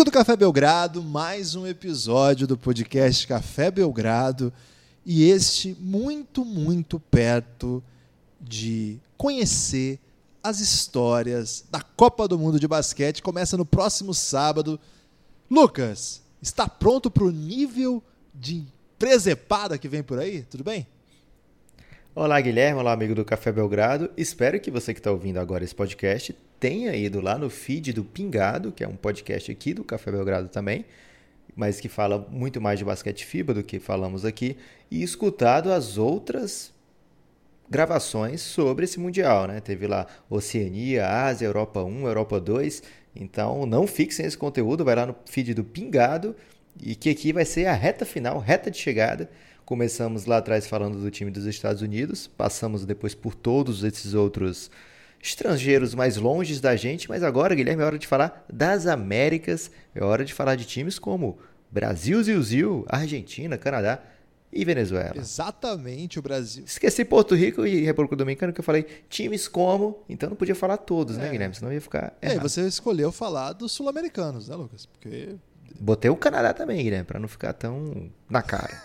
Amigo do Café Belgrado, mais um episódio do podcast Café Belgrado e este muito, muito perto de conhecer as histórias da Copa do Mundo de Basquete. Começa no próximo sábado. Lucas, está pronto para o nível de presepada que vem por aí? Tudo bem? Olá, Guilherme. Olá, amigo do Café Belgrado. Espero que você que está ouvindo agora esse podcast tenha ido lá no feed do Pingado, que é um podcast aqui do Café Belgrado também, mas que fala muito mais de basquete FIBA do que falamos aqui, e escutado as outras gravações sobre esse Mundial, né? Teve lá Oceania, Ásia, Europa 1, Europa 2. Então não fixem esse conteúdo, vai lá no feed do Pingado e que aqui vai ser a reta final, reta de chegada Começamos lá atrás falando do time dos Estados Unidos, passamos depois por todos esses outros estrangeiros mais longe da gente, mas agora, Guilherme, é hora de falar das Américas, é hora de falar de times como Brasil, Zil, Argentina, Canadá e Venezuela. Exatamente, o Brasil. Esqueci Porto Rico e República Dominicana, que eu falei times como, então não podia falar todos, né, é. né, Guilherme? Senão ia ficar. É, e você escolheu falar dos sul-americanos, né, Lucas? Porque. Botei o Canadá também, Guilherme, para não ficar tão na cara.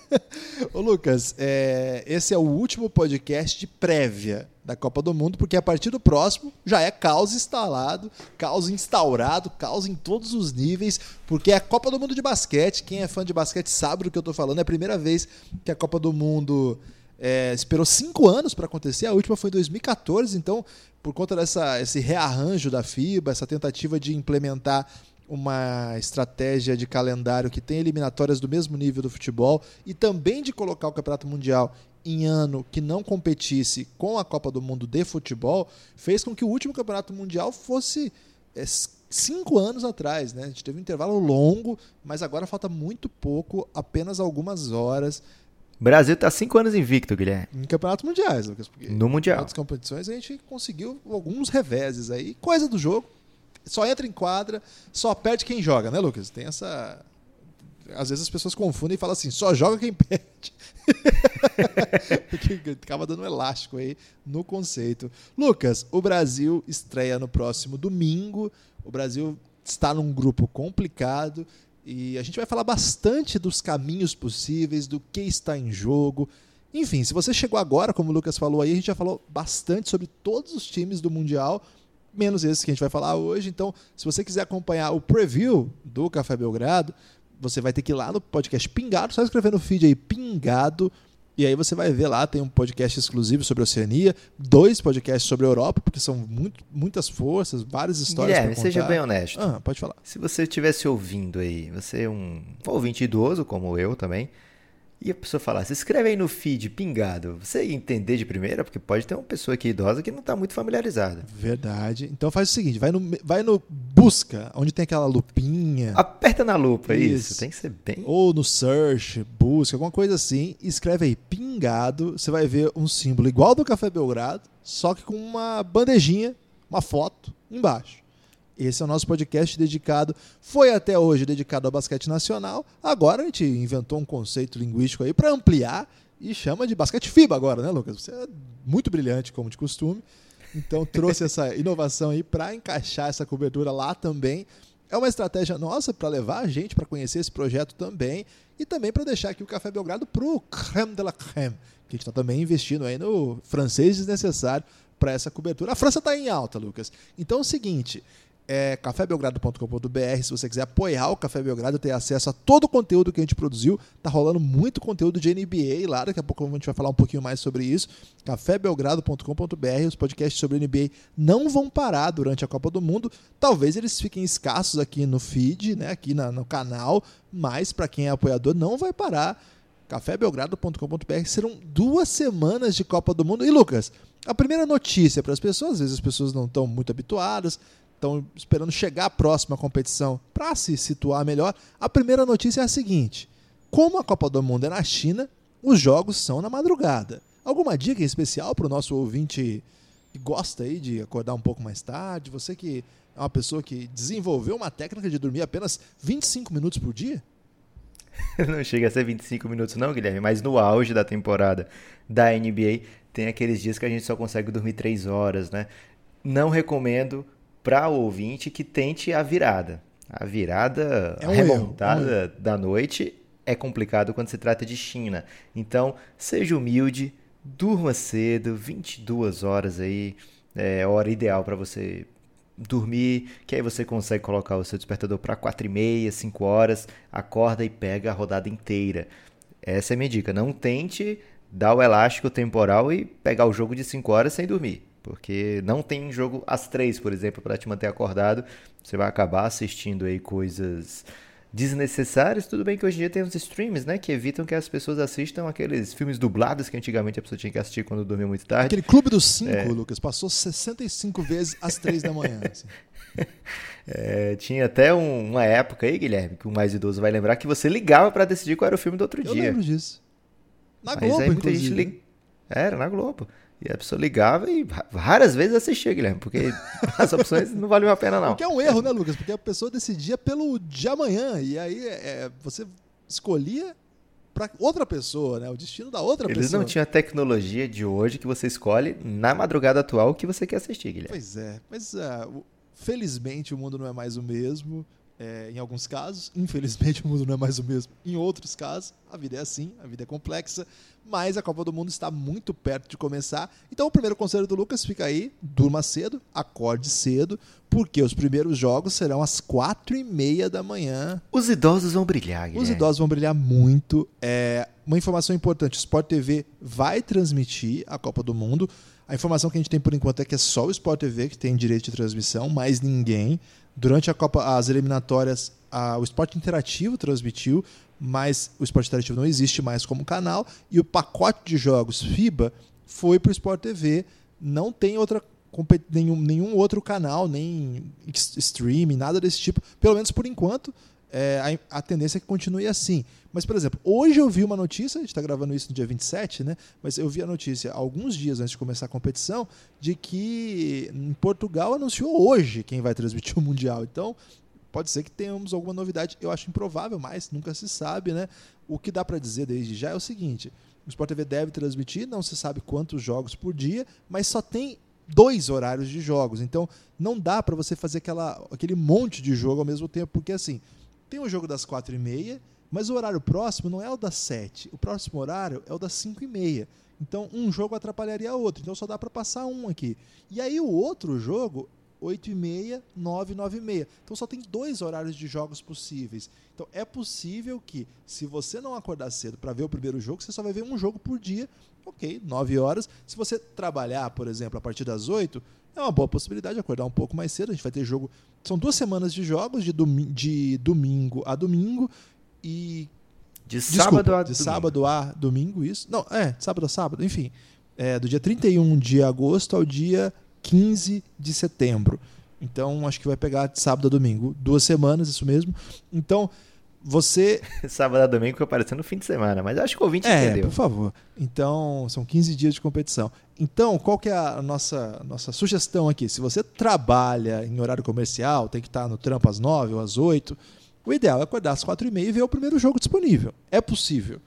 Ô Lucas, é, esse é o último podcast de prévia da Copa do Mundo, porque a partir do próximo já é caos instalado, caos instaurado, caos em todos os níveis, porque é a Copa do Mundo de basquete. Quem é fã de basquete sabe do que eu estou falando. É a primeira vez que a Copa do Mundo é, esperou cinco anos para acontecer. A última foi em 2014, então, por conta dessa esse rearranjo da FIBA, essa tentativa de implementar uma estratégia de calendário que tem eliminatórias do mesmo nível do futebol e também de colocar o Campeonato Mundial em ano que não competisse com a Copa do Mundo de futebol, fez com que o último Campeonato Mundial fosse é, cinco anos atrás. Né? A gente teve um intervalo longo, mas agora falta muito pouco, apenas algumas horas. Brasil está cinco anos invicto, Guilherme. Em campeonatos mundiais, Lucas. no Mundial. Em outras competições a gente conseguiu alguns reveses aí. Coisa do jogo, só entra em quadra, só perde quem joga, né, Lucas? Tem essa. Às vezes as pessoas confundem e falam assim, só joga quem perde. Porque acaba dando um elástico aí no conceito. Lucas, o Brasil estreia no próximo domingo. O Brasil está num grupo complicado e a gente vai falar bastante dos caminhos possíveis, do que está em jogo. Enfim, se você chegou agora, como o Lucas falou aí, a gente já falou bastante sobre todos os times do Mundial menos esse que a gente vai falar hoje. Então, se você quiser acompanhar o preview do Café Belgrado, você vai ter que ir lá no podcast Pingado, só escrever no feed aí Pingado. E aí você vai ver lá, tem um podcast exclusivo sobre a Oceania, dois podcasts sobre a Europa, porque são muito, muitas forças, várias histórias Guilherme, seja bem honesto. Ah, pode falar. Se você estivesse ouvindo aí, você é um ouvinte idoso, como eu também, e a pessoa falasse, escreve aí no feed pingado, você entender de primeira, porque pode ter uma pessoa aqui idosa que não está muito familiarizada. Verdade. Então faz o seguinte, vai no, vai no busca, onde tem aquela lupinha. Aperta na lupa, isso. isso. Tem que ser bem. Ou no search, busca, alguma coisa assim, escreve aí pingado, você vai ver um símbolo igual do Café Belgrado, só que com uma bandejinha, uma foto embaixo. Esse é o nosso podcast dedicado, foi até hoje dedicado ao basquete nacional. Agora a gente inventou um conceito linguístico aí para ampliar e chama de basquete FIBA agora, né, Lucas? Você é muito brilhante, como de costume. Então trouxe essa inovação aí para encaixar essa cobertura lá também. É uma estratégia nossa para levar a gente para conhecer esse projeto também e também para deixar aqui o Café Belgrado para o creme de la creme, que a gente está também investindo aí no francês desnecessário para essa cobertura. A França está em alta, Lucas. Então é o seguinte, é cafébelgrado.com.br. Se você quiser apoiar o Café Belgrado, ter acesso a todo o conteúdo que a gente produziu, tá rolando muito conteúdo de NBA lá. Daqui a pouco a gente vai falar um pouquinho mais sobre isso. cafébelgrado.com.br. Os podcasts sobre NBA não vão parar durante a Copa do Mundo. Talvez eles fiquem escassos aqui no feed, né, aqui na, no canal, mas para quem é apoiador não vai parar. cafébelgrado.com.br. Serão duas semanas de Copa do Mundo. E Lucas, a primeira notícia para as pessoas, às vezes as pessoas não estão muito habituadas, estão esperando chegar à próxima competição para se situar melhor. A primeira notícia é a seguinte: como a Copa do Mundo é na China, os jogos são na madrugada. Alguma dica especial para o nosso ouvinte gosta aí de acordar um pouco mais tarde, você que é uma pessoa que desenvolveu uma técnica de dormir apenas 25 minutos por dia? não chega a ser 25 minutos não, Guilherme, mas no auge da temporada da NBA tem aqueles dias que a gente só consegue dormir 3 horas, né? Não recomendo para o ouvinte que tente a virada. A virada é um remontada erro, um da noite é complicado quando se trata de China. Então, seja humilde, durma cedo, 22 horas aí, é hora ideal para você dormir, que aí você consegue colocar o seu despertador para 4 e meia, 5 horas, acorda e pega a rodada inteira. Essa é a minha dica. Não tente dar o elástico temporal e pegar o jogo de 5 horas sem dormir. Porque não tem jogo às 3, por exemplo, para te manter acordado. Você vai acabar assistindo aí coisas desnecessários. Tudo bem que hoje em dia tem uns streams, né, que evitam que as pessoas assistam aqueles filmes dublados que antigamente a pessoa tinha que assistir quando dormia muito tarde. Aquele Clube dos Cinco, é. Lucas, passou 65 vezes às 3 da manhã. Assim. É, tinha até um, uma época aí, Guilherme, que o mais idoso vai lembrar, que você ligava para decidir qual era o filme do outro Eu dia. Eu lembro disso. Na Mas Globo, aí muita inclusive. gente li... Era, na Globo. E a pessoa ligava e raras vezes assistia, Guilherme, porque as opções não valiam a pena, não. Porque é um erro, né, Lucas? Porque a pessoa decidia pelo de amanhã. E aí é, você escolhia para outra pessoa, né? O destino da outra Eles pessoa. Eles não tinham a tecnologia de hoje que você escolhe na madrugada atual o que você quer assistir, Guilherme. Pois é, mas uh, felizmente o mundo não é mais o mesmo é, em alguns casos. Infelizmente, o mundo não é mais o mesmo. Em outros casos, a vida é assim, a vida é complexa. Mas a Copa do Mundo está muito perto de começar. Então, o primeiro conselho do Lucas fica aí: durma cedo, acorde cedo, porque os primeiros jogos serão às quatro e meia da manhã. Os idosos vão brilhar, Guilherme. Os idosos vão brilhar muito. É, uma informação importante: o Sport TV vai transmitir a Copa do Mundo. A informação que a gente tem por enquanto é que é só o Sport TV que tem direito de transmissão, mais ninguém. Durante a Copa, as eliminatórias, a, o Esporte Interativo transmitiu, mas o Esporte Interativo não existe mais como canal e o pacote de jogos FIBA foi para o Sport TV. Não tem outra nenhum, nenhum outro canal, nem streaming, nada desse tipo, pelo menos por enquanto é, a, a, tendência é que continue assim. Mas, por exemplo, hoje eu vi uma notícia, a gente está gravando isso no dia 27, né? Mas eu vi a notícia alguns dias antes de começar a competição de que em Portugal anunciou hoje quem vai transmitir o Mundial. Então, pode ser que tenhamos alguma novidade. Eu acho improvável, mas nunca se sabe, né? O que dá para dizer desde já é o seguinte: o Sport TV deve transmitir, não se sabe quantos jogos por dia, mas só tem dois horários de jogos. Então, não dá para você fazer aquela, aquele monte de jogo ao mesmo tempo, porque assim tem o jogo das quatro e meia, mas o horário próximo não é o das sete. O próximo horário é o das cinco e meia. Então, um jogo atrapalharia outro. Então, só dá para passar um aqui. E aí, o outro jogo, 8 e meia, 9, 9 e meia. Então, só tem dois horários de jogos possíveis. Então, é possível que, se você não acordar cedo para ver o primeiro jogo, você só vai ver um jogo por dia. Ok, 9 horas. Se você trabalhar, por exemplo, a partir das 8, é uma boa possibilidade de acordar um pouco mais cedo. A gente vai ter jogo. São duas semanas de jogos, de, domi de domingo a domingo. E. De Desculpa, sábado a de domingo. sábado a domingo, isso. Não, é, sábado a sábado, enfim. É, do dia 31 de agosto ao dia 15 de setembro. Então, acho que vai pegar de sábado a domingo. Duas semanas, isso mesmo. Então, você. Sábado a domingo fica parecendo fim de semana, mas acho que o ouvinte é, entendeu. por favor. Então, são 15 dias de competição. Então, qual que é a nossa, nossa sugestão aqui? Se você trabalha em horário comercial, tem que estar no trampo às 9 ou às 8, o ideal é acordar às 4 e meia e ver o primeiro jogo disponível. É possível.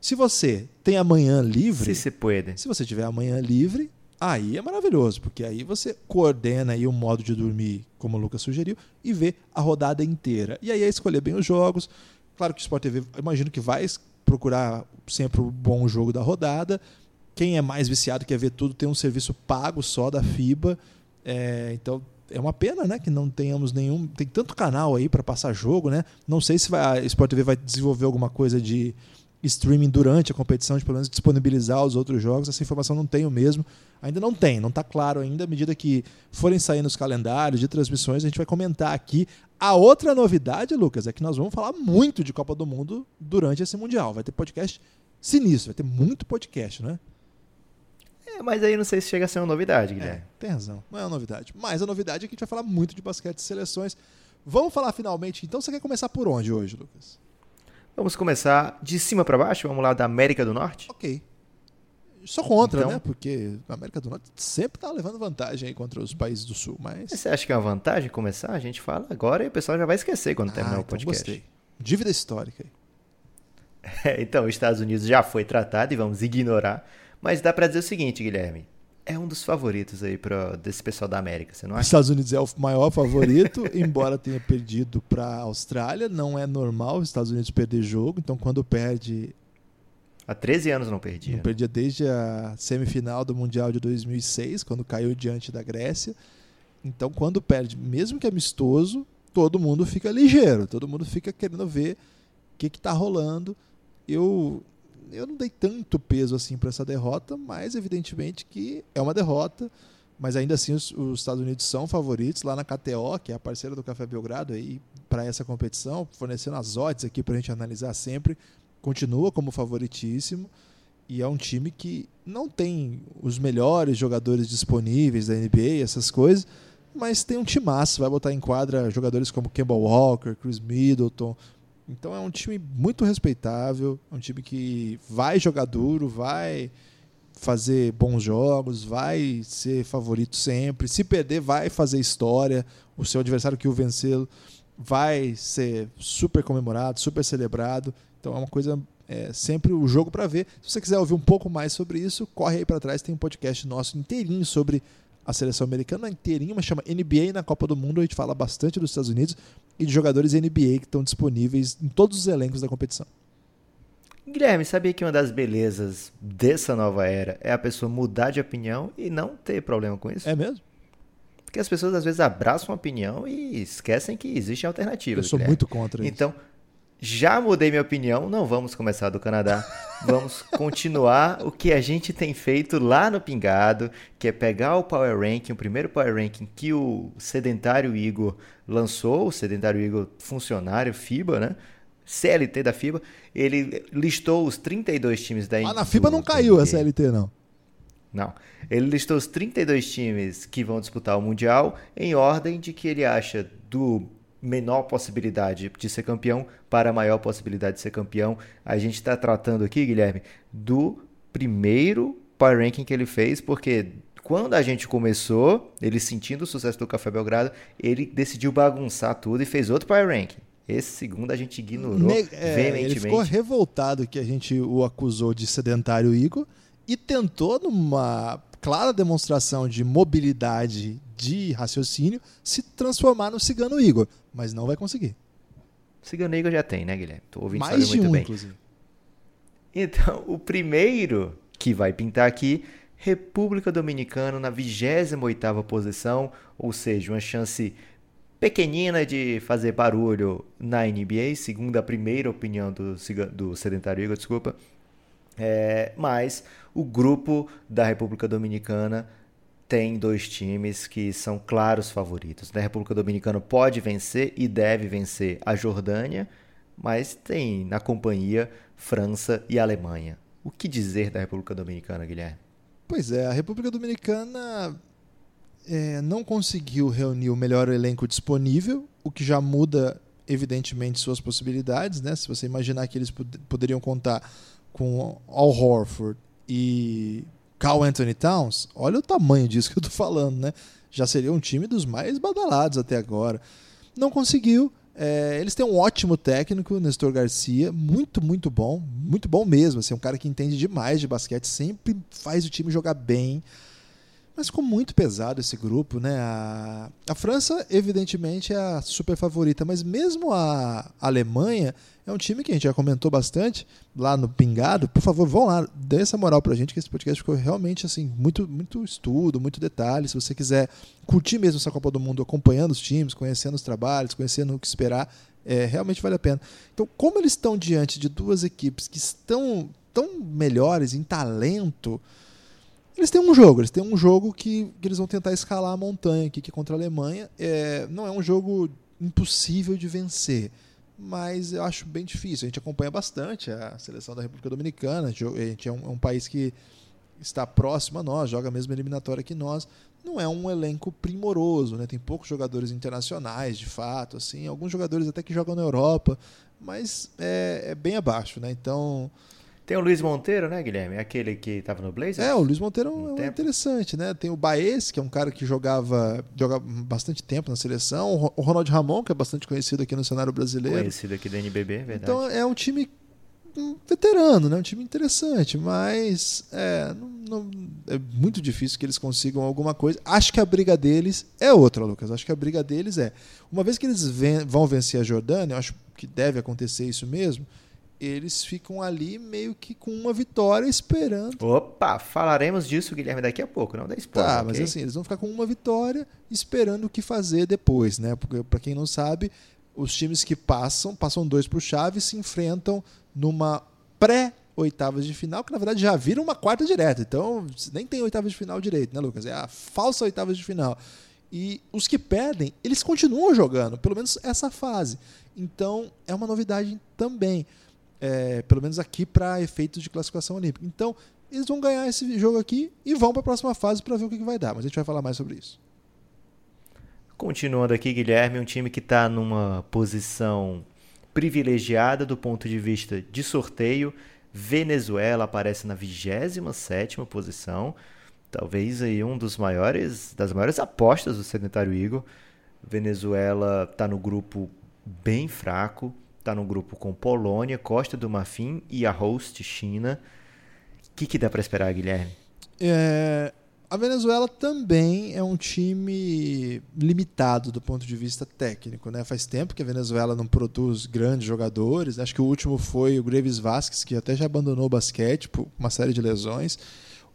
Se você tem amanhã livre. Se se pode. Se você tiver amanhã livre, Aí é maravilhoso, porque aí você coordena aí o modo de dormir, como o Lucas sugeriu, e vê a rodada inteira. E aí é escolher bem os jogos. Claro que o Sport TV, imagino que vai procurar sempre o bom jogo da rodada. Quem é mais viciado quer ver tudo, tem um serviço pago só da FIBA. É, então é uma pena, né, que não tenhamos nenhum. Tem tanto canal aí para passar jogo, né? Não sei se vai, a Sport TV vai desenvolver alguma coisa de streaming durante a competição, de pelo menos disponibilizar os outros jogos. Essa informação não tenho mesmo. Ainda não tem, não está claro ainda. À medida que forem saindo os calendários de transmissões, a gente vai comentar aqui. A outra novidade, Lucas, é que nós vamos falar muito de Copa do Mundo durante esse Mundial. Vai ter podcast sinistro, vai ter muito podcast, né? É, mas aí não sei se chega a ser uma novidade, Guilherme. É, tem razão, não é uma novidade. Mas a novidade é que a gente vai falar muito de basquete e seleções. Vamos falar finalmente, então você quer começar por onde hoje, Lucas? Vamos começar de cima para baixo? Vamos lá da América do Norte? Ok. Sou contra, então, né? Porque a América do Norte sempre está levando vantagem aí contra os países do Sul. Mas... Você acha que é uma vantagem começar? A gente fala agora e o pessoal já vai esquecer quando ah, terminar o então podcast. Gostei. Dívida histórica aí. É, então, os Estados Unidos já foi tratado e vamos ignorar. Mas dá para dizer o seguinte, Guilherme. É um dos favoritos aí pra, desse pessoal da América, você não acha? Os Estados Unidos é o maior favorito, embora tenha perdido para a Austrália. Não é normal os Estados Unidos perder jogo, então quando perde Há 13 anos não perdia. Não perdia desde a semifinal do Mundial de 2006, quando caiu diante da Grécia. Então, quando perde, mesmo que amistoso, todo mundo fica ligeiro, todo mundo fica querendo ver o que está rolando. Eu, eu não dei tanto peso assim para essa derrota, mas evidentemente que é uma derrota. Mas ainda assim, os, os, Estados Unidos são favoritos lá na KTO, que é a parceira do Café Belgrado, aí para essa competição, fornecendo as odds aqui para a gente analisar sempre continua como favoritíssimo e é um time que não tem os melhores jogadores disponíveis da NBA, essas coisas, mas tem um timaço, vai botar em quadra jogadores como Kemba Walker, Chris Middleton. Então é um time muito respeitável, é um time que vai jogar duro, vai fazer bons jogos, vai ser favorito sempre. Se perder, vai fazer história. O seu adversário que o venceu vai ser super comemorado, super celebrado. Então é uma coisa é, sempre o jogo para ver. Se você quiser ouvir um pouco mais sobre isso, corre aí para trás, tem um podcast nosso inteirinho sobre a seleção americana, inteirinho, mas chama NBA na Copa do Mundo. A gente fala bastante dos Estados Unidos e de jogadores NBA que estão disponíveis em todos os elencos da competição. Guilherme, sabia que uma das belezas dessa nova era é a pessoa mudar de opinião e não ter problema com isso? É mesmo? Porque as pessoas às vezes abraçam a opinião e esquecem que existem alternativas. Eu sou Guilherme. muito contra isso. Então, já mudei minha opinião, não vamos começar do Canadá. Vamos continuar o que a gente tem feito lá no Pingado, que é pegar o Power Ranking, o primeiro Power Ranking que o Sedentário Igor lançou, o Sedentário Igor funcionário FIBA, né? CLT da FIBA, ele listou os 32 times da Ah, na FIBA não caiu NBA. a CLT, não. Não. Ele listou os 32 times que vão disputar o Mundial em ordem de que ele acha do menor possibilidade de ser campeão para a maior possibilidade de ser campeão. A gente está tratando aqui, Guilherme, do primeiro Power Ranking que ele fez, porque quando a gente começou, ele sentindo o sucesso do Café Belgrado, ele decidiu bagunçar tudo e fez outro Power Ranking. Esse segundo a gente ignorou ne é, veementemente. Ele ficou revoltado que a gente o acusou de sedentário Igor e tentou, numa clara demonstração de mobilidade de raciocínio, se transformar no Cigano Igor mas não vai conseguir. Cigano Igor já tem, né, Guilherme? Tô ouvindo Mais de muito um, bem. inclusive. Então, o primeiro que vai pintar aqui, República Dominicana na 28ª posição, ou seja, uma chance pequenina de fazer barulho na NBA, segundo a primeira opinião do, do Sedentário Igor, desculpa. É, mas o grupo da República Dominicana tem dois times que são claros favoritos. A República Dominicana pode vencer e deve vencer a Jordânia, mas tem na companhia França e Alemanha. O que dizer da República Dominicana, Guilherme? Pois é, a República Dominicana é, não conseguiu reunir o melhor elenco disponível, o que já muda, evidentemente, suas possibilidades. Né? Se você imaginar que eles pod poderiam contar com Al Horford e Carl Anthony Towns, olha o tamanho disso que eu tô falando, né? Já seria um time dos mais badalados até agora. Não conseguiu. É, eles têm um ótimo técnico, Nestor Garcia, muito, muito bom, muito bom mesmo. Assim, um cara que entende demais de basquete, sempre faz o time jogar bem. Mas ficou muito pesado esse grupo, né? A, a França, evidentemente, é a super favorita, mas mesmo a Alemanha é um time que a gente já comentou bastante lá no Pingado. Por favor, vão lá, dê essa moral pra gente, que esse podcast ficou realmente assim, muito, muito estudo, muito detalhe. Se você quiser curtir mesmo essa Copa do Mundo, acompanhando os times, conhecendo os trabalhos, conhecendo o que esperar, é, realmente vale a pena. Então, como eles estão diante de duas equipes que estão tão melhores em talento eles têm um jogo, eles têm um jogo que, que eles vão tentar escalar a montanha aqui, que é contra a Alemanha. É, não é um jogo impossível de vencer, mas eu acho bem difícil. A gente acompanha bastante a seleção da República Dominicana, a gente é um, é um país que está próximo a nós, joga a mesma eliminatória que nós. Não é um elenco primoroso, né? Tem poucos jogadores internacionais, de fato, assim, alguns jogadores até que jogam na Europa, mas é, é bem abaixo, né? Então Tem o Luiz Monteiro, né, Guilherme? Aquele que estava no Blazers. É, o Luiz Monteiro um é interessante, né? Tem o Baez, que é um cara que jogava, joga bastante tempo na seleção. O Ronald Ramon, que é bastante conhecido aqui no cenário brasileiro. Conhecido aqui da NBB, é verdade. Então é um time veterano, né? Um time interessante, mas é, não, não, é muito difícil que eles consigam alguma coisa. Acho que a briga deles é outra, Lucas. Acho que a briga deles é uma vez que eles ven vão vencer a Jordânia, eu acho que deve acontecer isso mesmo eles ficam ali meio que com uma vitória esperando. Opa, falaremos disso, Guilherme, daqui a pouco, não dá spoiler. Tá, okay? mas assim, eles vão ficar com uma vitória esperando o que fazer depois, né? Porque, para quem não sabe, os times que passam, passam dois por chave, se enfrentam numa pré-oitavas de final, que na verdade já viram uma quarta direta. Então, nem tem oitavas de final direito, né, Lucas? É a falsa oitavas de final. E os que perdem, eles continuam jogando, pelo menos essa fase. Então, é uma novidade também é, pelo menos aqui para efeitos de classificação olímpica. Então, eles vão ganhar esse jogo aqui e vão para a próxima fase para ver o que, que vai dar. Mas a gente vai falar mais sobre isso. Continuando aqui, Guilherme, um time que está numa posição privilegiada do ponto de vista de sorteio. Venezuela aparece na 27ª posição, talvez aí um dos maiores das maiores apostas do Sedentário Igor. Venezuela está no grupo bem fraco, Está no grupo com Polônia, Costa do Marfim e a host China. O que, que dá para esperar, Guilherme? É, a Venezuela também é um time limitado do ponto de vista técnico. Né? Faz tempo que a Venezuela não produz grandes jogadores. Acho que o último foi o Graves Vasquez, que até já abandonou o basquete por uma série de lesões.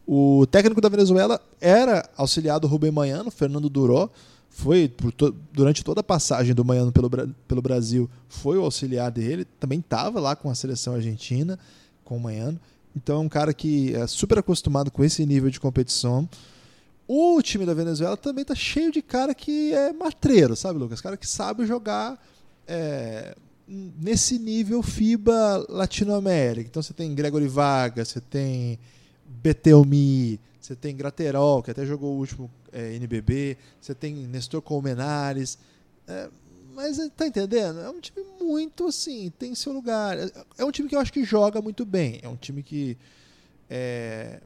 O técnico da Venezuela era auxiliado Rubem Manhano, Fernando Duró foi to durante toda a passagem do Manhano pelo, pelo Brasil, foi o auxiliar dele, também estava lá com a seleção argentina, com o Manhano. Então é um cara que é super acostumado com esse nível de competição. O time da Venezuela também está cheio de cara que é matreiro, sabe, Lucas? Cara que sabe jogar é, nesse nível FIBA Latinoamérica. Então você tem Gregory Vargas, você tem Betelmi, você tem Graterol, que até jogou o último é, NBB, você tem Nestor Colmenares. É, mas tá entendendo? É um time muito assim, tem seu lugar. É um time que eu acho que joga muito bem. É um time que é,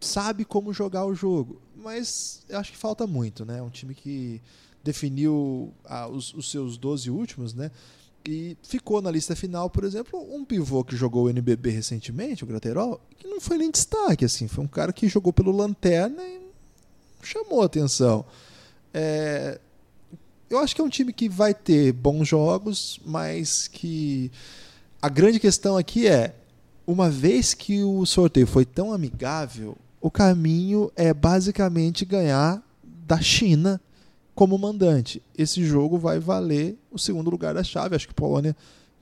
sabe como jogar o jogo. Mas eu acho que falta muito, né? É um time que definiu ah, os, os, seus 12 últimos, né? E ficou na lista final, por exemplo, um pivô que jogou o NBB recentemente, o Graterol, que não foi nem destaque, assim. Foi um cara que jogou pelo Lanterna e chamou a atenção. É, eu acho que é um time que vai ter bons jogos, mas que a grande questão aqui é, uma vez que o sorteio foi tão amigável, o caminho é basicamente ganhar da China como mandante. Esse jogo vai valer o segundo lugar da chave. Acho que Polônia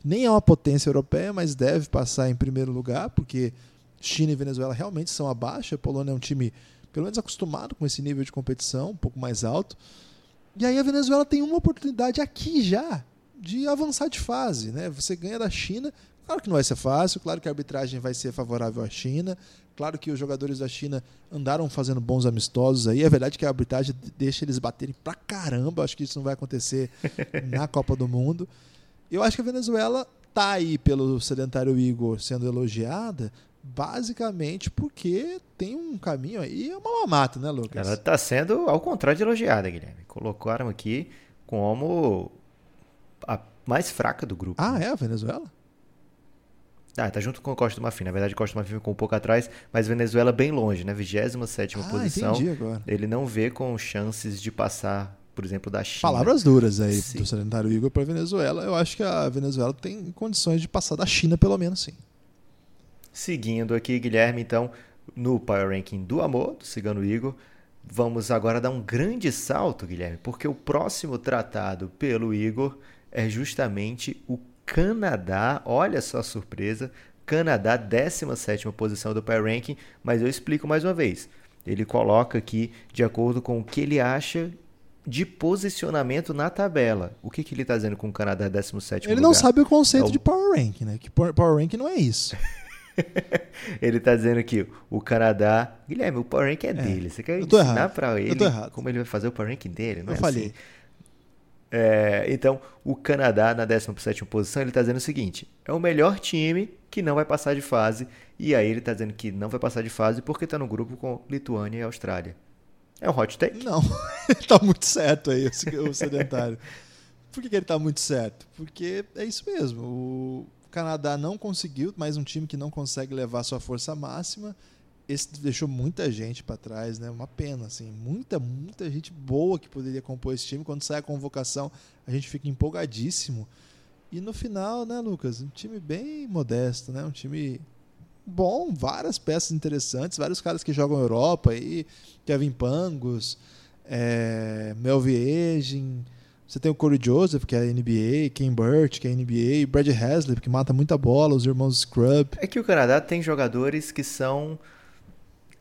nem é uma potência europeia, mas deve passar em primeiro lugar, porque China e Venezuela realmente são abaixo. A Polônia é um time, pelo menos, acostumado com esse nível de competição, um pouco mais alto. E aí a Venezuela tem uma oportunidade aqui já de avançar de fase. Né? Você ganha da China. Claro que não vai ser fácil, claro que a arbitragem vai ser favorável à China, Claro que os jogadores da China andaram fazendo bons amistosos aí. É verdade que a arbitragem deixa eles baterem pra caramba. Acho que isso não vai acontecer na Copa do Mundo. Eu acho que a Venezuela tá aí pelo sedentário Igor sendo elogiada, basicamente porque tem um caminho aí, é uma mamata, né, Lucas? Ela tá sendo ao contrário de elogiada, Guilherme. Colocaram aqui como a mais fraca do grupo. Ah, é a Venezuela? Ah, tá junto com o Costa do Marfim. Na verdade, Costa do Marfim ficou um pouco atrás, mas Venezuela bem longe, né? 27 ah, posição. agora. Ele não vê com chances de passar, por exemplo, da China. Palavras duras aí sim. do Sedentário Igor para Venezuela. Eu acho que a Venezuela tem condições de passar da China, pelo menos, sim. Seguindo aqui, Guilherme, então, no Power Ranking do Amor, do Cigano Igor, vamos agora dar um grande salto, Guilherme, porque o próximo tratado pelo Igor é justamente o Canadá, olha só a surpresa, Canadá, 17 posição do Power Ranking, mas eu explico mais uma vez. Ele coloca aqui de acordo com o que ele acha de posicionamento na tabela. O que, que ele está dizendo com o Canadá 17 Ele lugar? não sabe o conceito é o... de Power Ranking, né? Que Power Ranking não é isso. ele está dizendo que o Canadá. Guilherme, o Power Ranking é, é dele. Você quer ensinar para ele como ele vai fazer o Power Ranking dele? Não eu é falei. Assim. É, então, o Canadá, na 17 posição, ele está dizendo o seguinte: é o melhor time que não vai passar de fase. E aí ele está dizendo que não vai passar de fase porque está no grupo com Lituânia e Austrália. É um hot take? Não, ele tá muito certo aí, o sedentário. Por que, que ele tá muito certo? Porque é isso mesmo. O Canadá não conseguiu, mais um time que não consegue levar sua força máxima. Esse deixou muita gente para trás, né? Uma pena, assim. Muita, muita gente boa que poderia compor esse time. Quando sai a convocação, a gente fica empolgadíssimo. E no final, né, Lucas? Um time bem modesto, né? Um time bom, várias peças interessantes, vários caras que jogam Europa aí, Kevin Pangos, é, Melviegin, você tem o Corey Joseph, que é NBA, Ken Burt, que é NBA, Brad Haslip, que mata muita bola, os irmãos Scrub. É que o Canadá tem jogadores que são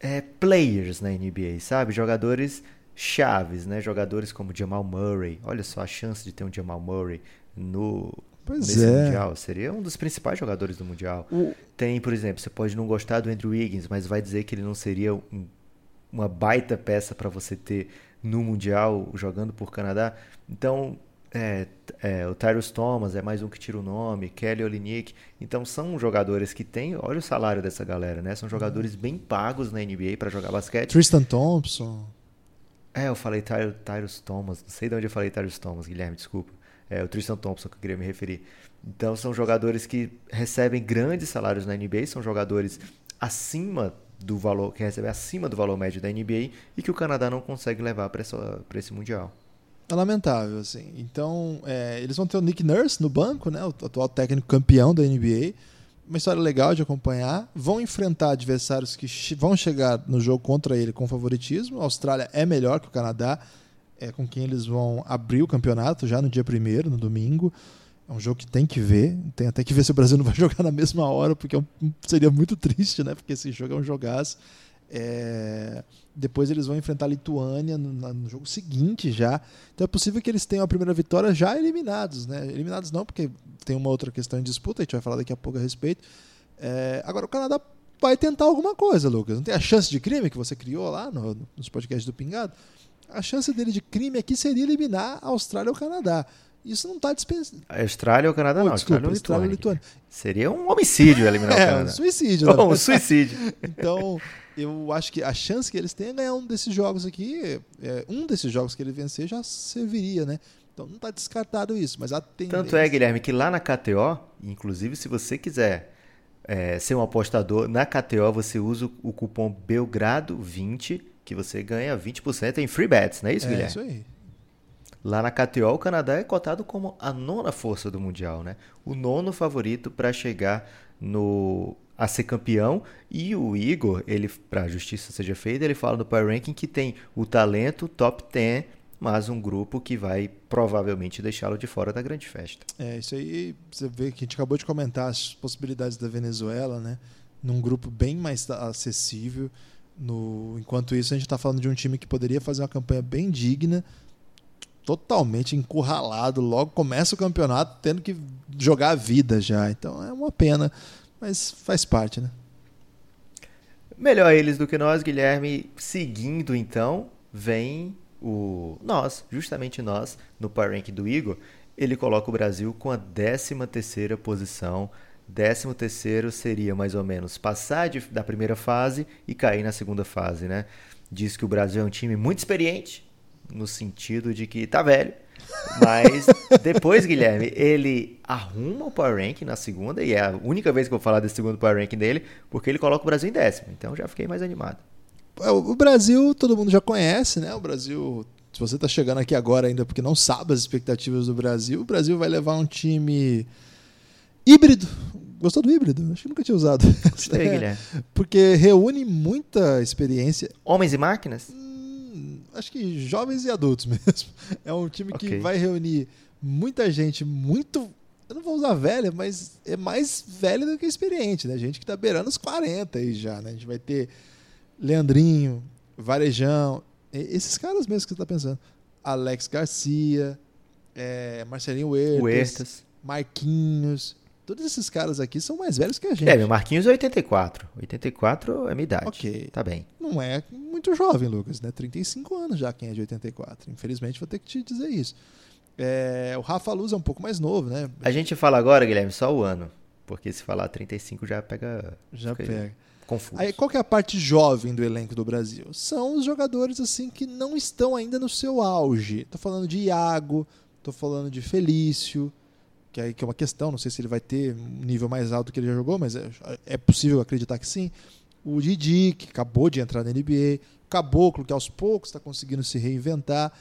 é, players na NBA, sabe? Jogadores chaves, né? Jogadores como Jamal Murray. Olha só a chance de ter um Jamal Murray no Pois nesse é. mundial. Seria um dos principais jogadores do mundial. O- Tem, por exemplo, você pode não gostar do Andrew Wiggins, mas vai dizer que ele não seria um- uma baita peça para você ter no mundial jogando por Canadá. Então, é, é, o Tyrus Thomas é mais um que tira o nome, Kelly Olynyk. Então, são jogadores que têm. Olha o salário dessa galera, né? São jogadores bem pagos na NBA para jogar basquete. Tristan Thompson. É, eu falei Ty- Tyrus Thomas. Não sei de onde eu falei Tyrus Thomas, Guilherme, desculpa. É o Tristan Thompson que eu queria me referir. Então são jogadores que recebem grandes salários na NBA, são jogadores acima do valor, que recebem acima do valor médio da NBA e que o Canadá não consegue levar para esse Mundial. É lamentável, assim. Então, é, eles vão ter o Nick Nurse no banco, né? O atual técnico campeão da NBA. Uma história legal de acompanhar. Vão enfrentar adversários que vão chegar no jogo contra ele com favoritismo. A Austrália é melhor que o Canadá, é com quem eles vão abrir o campeonato já no dia primeiro, no domingo. É um jogo que tem que ver. Tem até que ver se o Brasil não vai jogar na mesma hora, porque é seria muito triste, né? Porque esse jogo é um jogaço. É, Depois eles vão enfrentar a Lituânia no, no jogo seguinte já. Então é possível que eles tenham a primeira vitória já eliminados, né? Eliminados não, porque tem uma outra questão em disputa, a gente vai falar daqui a pouco a respeito. É, Agora o Canadá vai tentar alguma coisa, Lucas. Não tem a chance de crime que você criou lá no- nos podcasts do Pingado? A chance dele de crime aqui seria eliminar a Austrália ou o Canadá. Isso não está dispensado. Austrália ou o Canadá? não, desculpa, Austrália ou Austrália ou Lituânia. Lituânia. Seria um homicídio eliminar o É, um Canadá. suicídio. na Ou um verdade. suicídio. Então, eu acho que a chance que eles têm é ganhar um desses jogos aqui. é, um desses jogos que ele vencer já serviria, né? Então não está descartado isso, mas a tendência... Tanto é, Guilherme, que lá na KTO, inclusive se você quiser é, ser um apostador, na KTO você usa o- o cupom Belgrado20, que você ganha 20% em free bets, não é isso, É Guilherme? isso aí. Lá na KTO, o Canadá é cotado como a nona força do Mundial, né? O nono favorito para chegar no a ser campeão. E o Igor, ele para justiça seja feita, ele fala no Power Ranking que tem o talento top 10, mas um grupo que vai provavelmente deixá-lo de fora da grande festa. É, isso aí, você vê que a gente acabou de comentar as possibilidades da Venezuela, né? Num grupo bem mais acessível. No, enquanto isso, a gente está falando de um time que poderia fazer uma campanha bem digna, totalmente encurralado. Logo começa o campeonato tendo que jogar a vida já. Então é uma pena, mas faz parte, né? Melhor eles do que nós, Guilherme. Seguindo então, vem o nós, justamente nós, no Power Rank do Igor. Ele coloca o Brasil com a 13 terceira posição. 13 terceiro seria mais ou menos passar de- da primeira fase e cair na segunda fase, né? Diz que o Brasil é um time muito experiente, no sentido de que tá velho. Mas depois, Guilherme, ele arruma o Power Rank na segunda, e é a única vez que eu vou falar desse segundo Power Rank dele, porque ele coloca o Brasil em décimo. Então já fiquei mais animado. É, O o Brasil, todo mundo já conhece, né? O Brasil, se você está chegando aqui agora ainda porque não sabe as expectativas do Brasil, o Brasil vai levar um time híbrido. Gostou do híbrido? Acho que nunca tinha usado. Gostei, É, Guilherme. Porque reúne muita experiência. Homens e máquinas? Acho que jovens e adultos mesmo. É um time que Ok. vai reunir muita gente muito. Eu não vou usar velha, mas é mais velha do que experiente, né? Gente que tá beirando os 40 aí já, né? A gente vai ter Leandrinho, Varejão, esses caras mesmo que você tá pensando. Alex Garcia, é, Marcelinho Huertas, Huertas. Marquinhos. Todos esses caras aqui são mais velhos que a gente. É, meu Marquinhos é 84. 84 é minha idade. Ok. Tá bem. não é muito jovem, Lucas, né? 35 anos já quem é de 84. Infelizmente vou ter que te dizer isso. É, o Rafa Luz é um pouco mais novo, né? A gente fala agora, Guilherme, só o ano. Porque se falar 35 já pega. Já pega. Confuso. Aí qual que é a parte jovem do elenco do Brasil? São os jogadores assim que não estão ainda no seu auge. Tô falando de Iago, tô falando de Felício, que aí que é uma questão, não sei se ele vai ter um nível mais alto que ele já jogou, mas é, é possível acreditar que sim. O Didi, que acabou de entrar na NBA, o Caboclo, que aos poucos está conseguindo se reinventar.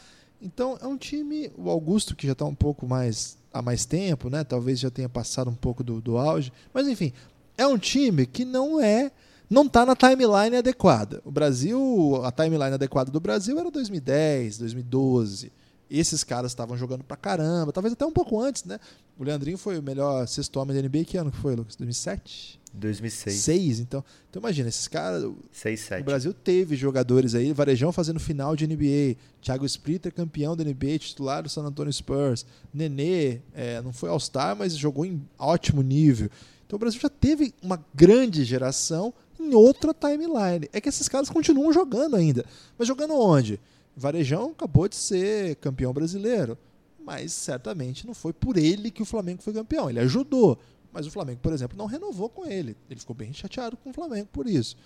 Então é um time, o Augusto, que já está um pouco mais há mais tempo, né? Talvez já tenha passado um pouco do, do auge. Mas enfim, é um time que não é não está na timeline adequada. O Brasil, a timeline adequada do Brasil era 2010, 2012. Esses caras estavam jogando pra caramba, talvez até um pouco antes, né? O Leandrinho foi o melhor sexto homem da NBA. Que ano que foi, Lucas? 2007? 2006. 6, então. Então imagina, esses caras. 6, 7. O Brasil teve jogadores aí, Varejão fazendo final de NBA, Thiago Splitter campeão da NBA, titular do San Antonio Spurs, Nenê, é, não foi All-Star, mas jogou em ótimo nível. Então o Brasil já teve uma grande geração em outra timeline. É que esses caras continuam jogando ainda. Mas jogando onde? Varejão acabou de ser campeão brasileiro. Mas certamente não foi por ele que o Flamengo foi campeão. Ele ajudou. Mas o Flamengo, por exemplo, não renovou com ele. Ele ficou bem chateado com o Flamengo por isso.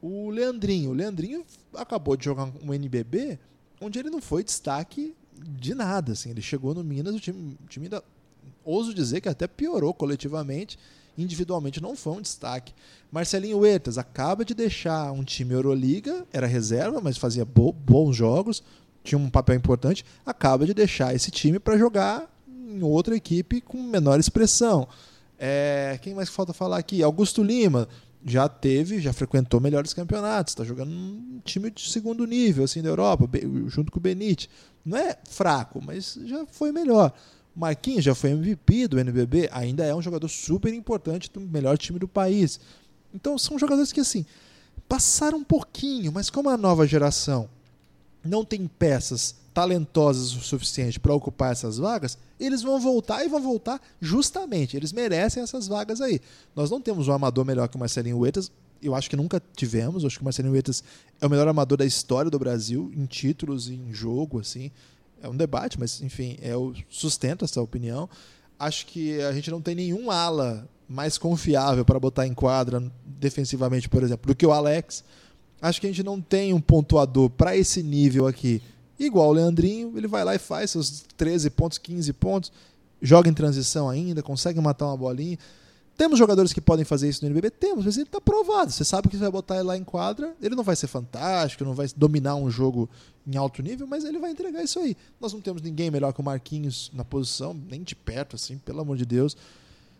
O Leandrinho. O Leandrinho acabou de jogar um NBB onde ele não foi destaque de nada. Assim. Ele chegou no Minas, o time, o time ainda, ouso dizer que até piorou coletivamente individualmente não foi um destaque. Marcelinho Huertas acaba de deixar um time Euroliga, era reserva, mas fazia bo bons jogos, tinha um papel importante, acaba de deixar esse time para jogar em outra equipe com menor expressão. É, quem mais falta falar aqui? Augusto Lima já teve, já frequentou melhores campeonatos, está jogando um time de segundo nível assim da Europa, junto com o Benite. Não é fraco, mas já foi melhor. Marquinhos já foi MVP do NBB, ainda é um jogador super importante do melhor time do país. Então são jogadores que assim passaram um pouquinho, mas como a nova geração não tem peças talentosas o suficiente para ocupar essas vagas, eles vão voltar e vão voltar justamente. Eles merecem essas vagas aí. Nós não temos um amador melhor que o Marcelinho Huetas. Eu acho que nunca tivemos. Eu acho que o Marcelinho Huetas é o melhor amador da história do Brasil, em títulos, em jogo, assim é um debate, mas enfim, eu sustento essa opinião. Acho que a gente não tem nenhum ala mais confiável para botar em quadra defensivamente, por exemplo, do que o Alex. Acho que a gente não tem um pontuador para esse nível aqui. Igual o Leandrinho, ele vai lá e faz seus 13 pontos, 15 pontos, joga em transição ainda, consegue matar uma bolinha. Temos jogadores que podem fazer isso no NBB? Temos, mas ele está provado. Você sabe que você vai botar ele lá em quadra, ele não vai ser fantástico, não vai dominar um jogo em alto nível, mas ele vai entregar isso aí. Nós não temos ninguém melhor que o Marquinhos na posição, nem de perto, assim, pelo amor de Deus.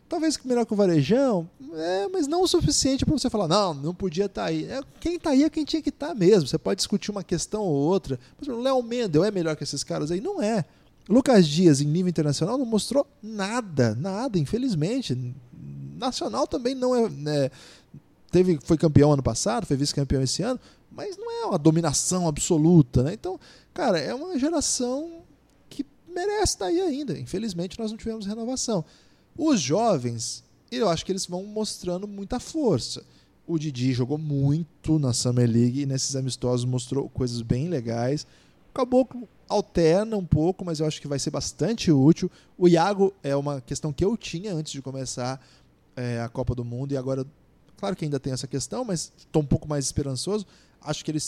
Talvez melhor que o Varejão, é, mas não o suficiente para você falar, não, não podia estar tá aí. É, quem está aí é quem tinha que estar tá mesmo. Você pode discutir uma questão ou outra. Mas o Léo Mendel é melhor que esses caras aí? Não é. Lucas Dias, em nível internacional, não mostrou nada, nada, infelizmente nacional também não é. Né, teve, foi campeão ano passado, foi vice-campeão esse ano, mas não é uma dominação absoluta. Né? Então, cara, é uma geração que merece estar aí ainda. Infelizmente, nós não tivemos renovação. Os jovens, eu acho que eles vão mostrando muita força. O Didi jogou muito na Summer League e nesses amistosos mostrou coisas bem legais. O Caboclo alterna um pouco, mas eu acho que vai ser bastante útil. O Iago é uma questão que eu tinha antes de começar é, a Copa do Mundo e agora, claro que ainda tem essa questão, mas estou um pouco mais esperançoso. Acho que ele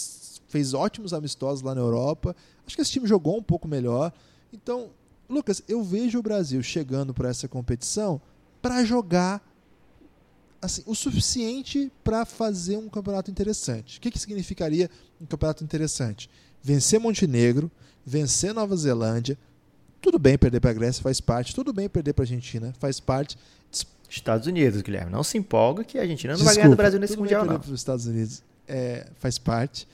fez ótimos amistosos lá na Europa. Acho que esse time jogou um pouco melhor. Então, Lucas, eu vejo o Brasil chegando para essa competição para jogar assim, o suficiente para fazer um campeonato interessante. O que, que significaria um campeonato interessante? Vencer Montenegro, vencer Nova Zelândia. Tudo bem perder para a Grécia, faz parte. Tudo bem perder para a Argentina, faz parte. Estados Unidos, Guilherme. Não se empolga que a Argentina não Desculpa, vai ganhar do Brasil nesse Mundial, não. Para os Estados Unidos é, faz parte.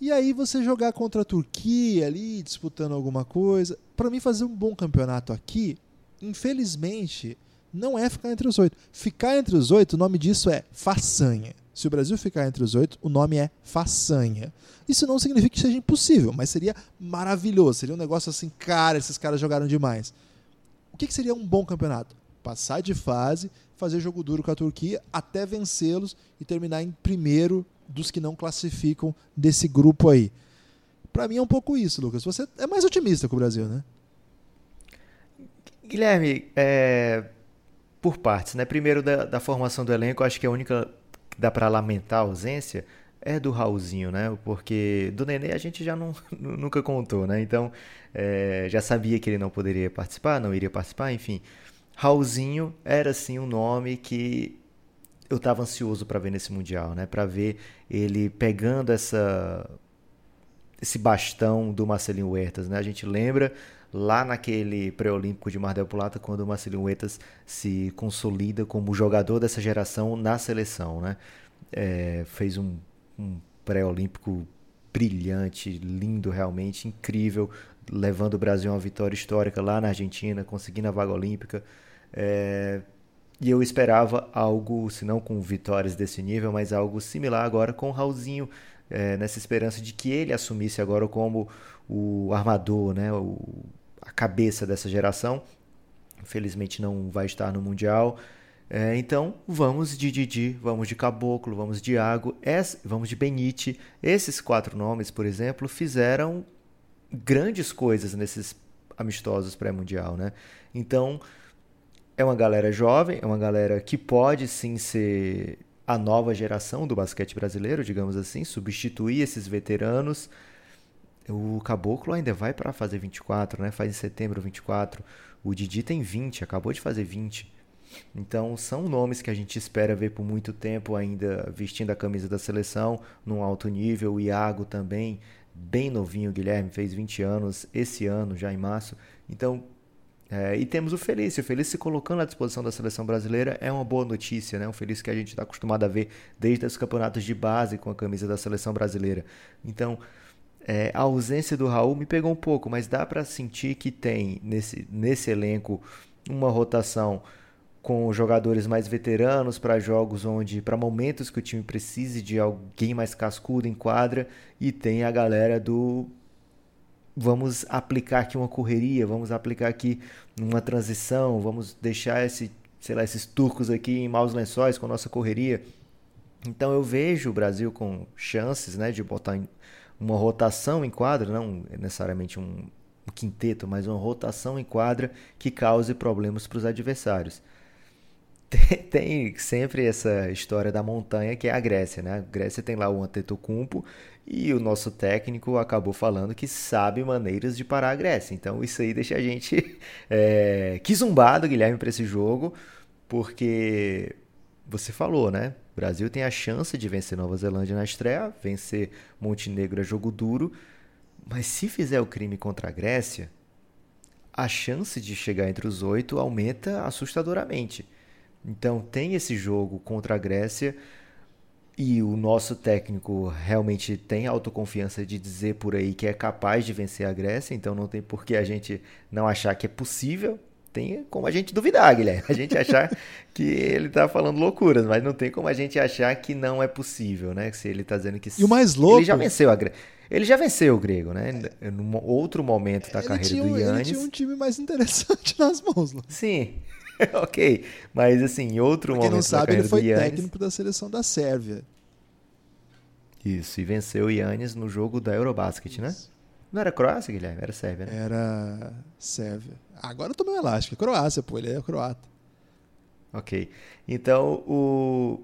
E aí você jogar contra a Turquia ali, disputando alguma coisa. Para mim, fazer um bom campeonato aqui, infelizmente, não é ficar entre os oito. Ficar entre os oito, o nome disso é façanha. Se o Brasil ficar entre os oito, o nome é façanha. Isso não significa que seja impossível, mas seria maravilhoso. Seria um negócio assim, cara, esses caras jogaram demais. O que, que seria um bom campeonato? passar de fase, fazer jogo duro com a Turquia até vencê-los e terminar em primeiro dos que não classificam desse grupo aí. Para mim é um pouco isso, Lucas. Você é mais otimista com o Brasil, né? Guilherme, é, por partes, né? Primeiro da, da, formação do elenco, acho que a única dá para lamentar a ausência é do Raulzinho, né? Porque do Nenê a gente já não, nunca contou, né? Então é, já sabia que ele não poderia participar, não iria participar, enfim. Raulzinho era sim um nome que eu estava ansioso para ver nesse mundial, né? Para ver ele pegando essa esse bastão do Marcelinho Huertas, né? A gente lembra lá naquele pré-olímpico de Mar del Plata, quando o Marcelinho Huertas se consolida como jogador dessa geração na seleção, né? É, fez um, um pré-olímpico brilhante, lindo realmente, incrível, levando o Brasil a uma vitória histórica lá na Argentina, conseguindo a vaga olímpica. É, e eu esperava algo, se não com vitórias desse nível, mas algo similar agora com o Raulzinho, é, nessa esperança de que ele assumisse agora como o armador, né, o, a cabeça dessa geração. Infelizmente não vai estar no Mundial. É, então vamos de Didi, vamos de Caboclo, vamos de Iago, vamos de Benite. Esses quatro nomes, por exemplo, fizeram grandes coisas nesses amistosos pré-mundial, né? Então é uma galera jovem, é uma galera que pode sim ser a nova geração do basquete brasileiro, digamos assim, substituir esses veteranos. O Caboclo ainda vai para fazer 24, né? Faz em setembro 24. O Didi tem 20, acabou de fazer 20. Então são nomes que a gente espera ver por muito tempo ainda vestindo a camisa da seleção num alto nível. O Iago também, bem novinho, o Guilherme fez 20 anos esse ano, já em março. Então é, e temos o Felício. O Felício se colocando à disposição da seleção brasileira é uma boa notícia, né? Um Felício que a gente está acostumado a ver desde os campeonatos de base com a camisa da seleção brasileira. Então, é, a ausência do Raul me pegou um pouco, mas dá para sentir que tem nesse, nesse elenco uma rotação com jogadores mais veteranos para jogos onde, para momentos que o time precise de alguém mais cascudo em quadra, e tem a galera do vamos aplicar aqui uma correria, vamos aplicar aqui uma transição, vamos deixar esse, sei lá, esses turcos aqui em maus lençóis com a nossa correria. Então eu vejo o Brasil com chances né, de botar uma rotação em quadra, não necessariamente um, quinteto, mas uma rotação em quadra que cause problemas para os adversários. Tem, tem, sempre essa história da montanha que é a Grécia, né? A Grécia tem lá o Antetokounmpo e o nosso técnico acabou falando que sabe maneiras de parar a Grécia. Então isso aí deixa a gente é, que zumbado, Guilherme, para esse jogo, porque você falou, né? O Brasil tem a chance de vencer Nova Zelândia na estreia, vencer Montenegro a jogo duro, mas se fizer o crime contra a Grécia, a chance de chegar entre os oito aumenta assustadoramente. Então tem esse jogo contra a Grécia e o nosso técnico realmente tem autoconfiança de dizer por aí que é capaz de vencer a Grécia, então não tem por que a gente não achar que é possível. Tem como a gente duvidar, Guilherme. A gente achar que ele está falando loucuras, mas não tem como a gente achar que não é possível, né? Se ele está dizendo que E o mais louco. Ele já venceu a. Ele já venceu o grego, né? Num outro momento da ele carreira tinha, do Yannis. Ele tinha um time mais interessante nas mãos. Né? Sim, ok. Mas assim, em outro pra quem momento não sabe, ele foi técnico da seleção da Sérvia. Isso, e venceu o Yannis no jogo da Eurobasket, né? Não era Croácia, Guilherme? Era Sérvia, né? Era Sérvia. Agora eu tô meio elástico. É Croácia, pô. Ele é croata. Ok. Então, o...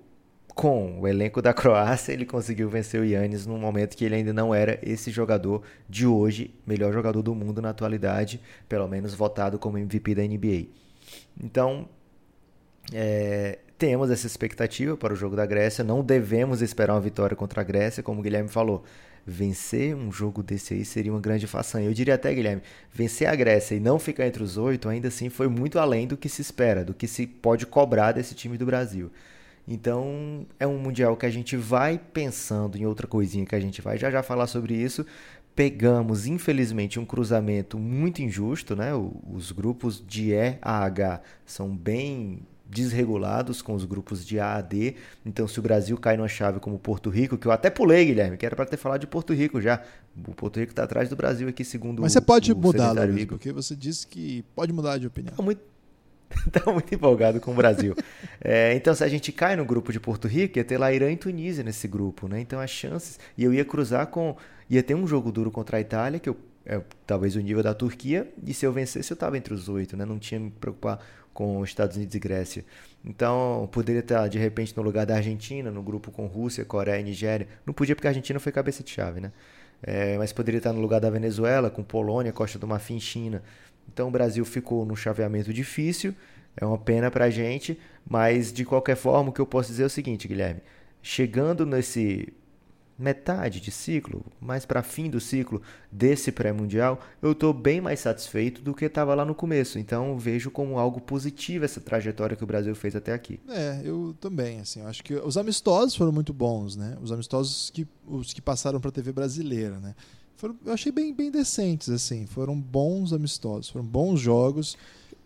com o elenco da Croácia, ele conseguiu vencer o Yannis num momento que ele ainda não era esse jogador de hoje, melhor jogador do mundo na atualidade, pelo menos votado como MVP da NBA. Então, é, temos essa expectativa para o jogo da Grécia. Não devemos esperar uma vitória contra a Grécia, como o Guilherme falou. Vencer um jogo desse aí seria uma grande façanha. Eu diria até, Guilherme, vencer a Grécia e não ficar entre os oito, ainda assim, foi muito além do que se espera, do que se pode cobrar desse time do Brasil. Então, é um mundial que a gente vai pensando em outra coisinha que a gente vai já já falar sobre isso. Pegamos, infelizmente, um cruzamento muito injusto, né? Os grupos de E a H são bem desregulados com os grupos de A a D. Então, se o Brasil cai numa chave como Porto Rico, que eu até pulei, Guilherme, que era para ter falado de Porto Rico já. O Porto Rico está atrás do Brasil aqui, segundo Mas você pode o mudar, Luiz, porque você disse que pode mudar de opinião. Tá muito, tá muito empolgado com o Brasil. É, então, se a gente cai no grupo de Porto Rico, ia ter lá Irã e Tunísia nesse grupo, né? Então, as chances. E eu ia cruzar com. Ia ter um jogo duro contra a Itália, que eu é, talvez o nível da Turquia, e se eu vencesse eu estava entre os oito, né? Não tinha me preocupar com Estados Unidos e Grécia. Então, poderia estar de repente no lugar da Argentina, no grupo com Rússia, Coreia e Nigéria. Não podia porque a Argentina foi cabeça de chave, né? É, mas poderia estar no lugar da Venezuela, com Polônia, Costa do Marfim, China. Então o Brasil ficou num chaveamento difícil, é uma pena para a gente, mas de qualquer forma o que eu posso dizer é o seguinte, Guilherme. Chegando nesse metade de ciclo, mais para fim do ciclo desse pré-mundial, eu estou bem mais satisfeito do que estava lá no começo. Então vejo como algo positivo essa trajetória que o Brasil fez até aqui. É, eu também, assim, eu acho que os amistosos foram muito bons, né? Os amistosos que os que passaram para a TV brasileira, né? Foram, eu achei bem, bem decentes, assim, foram bons amistosos, foram bons jogos.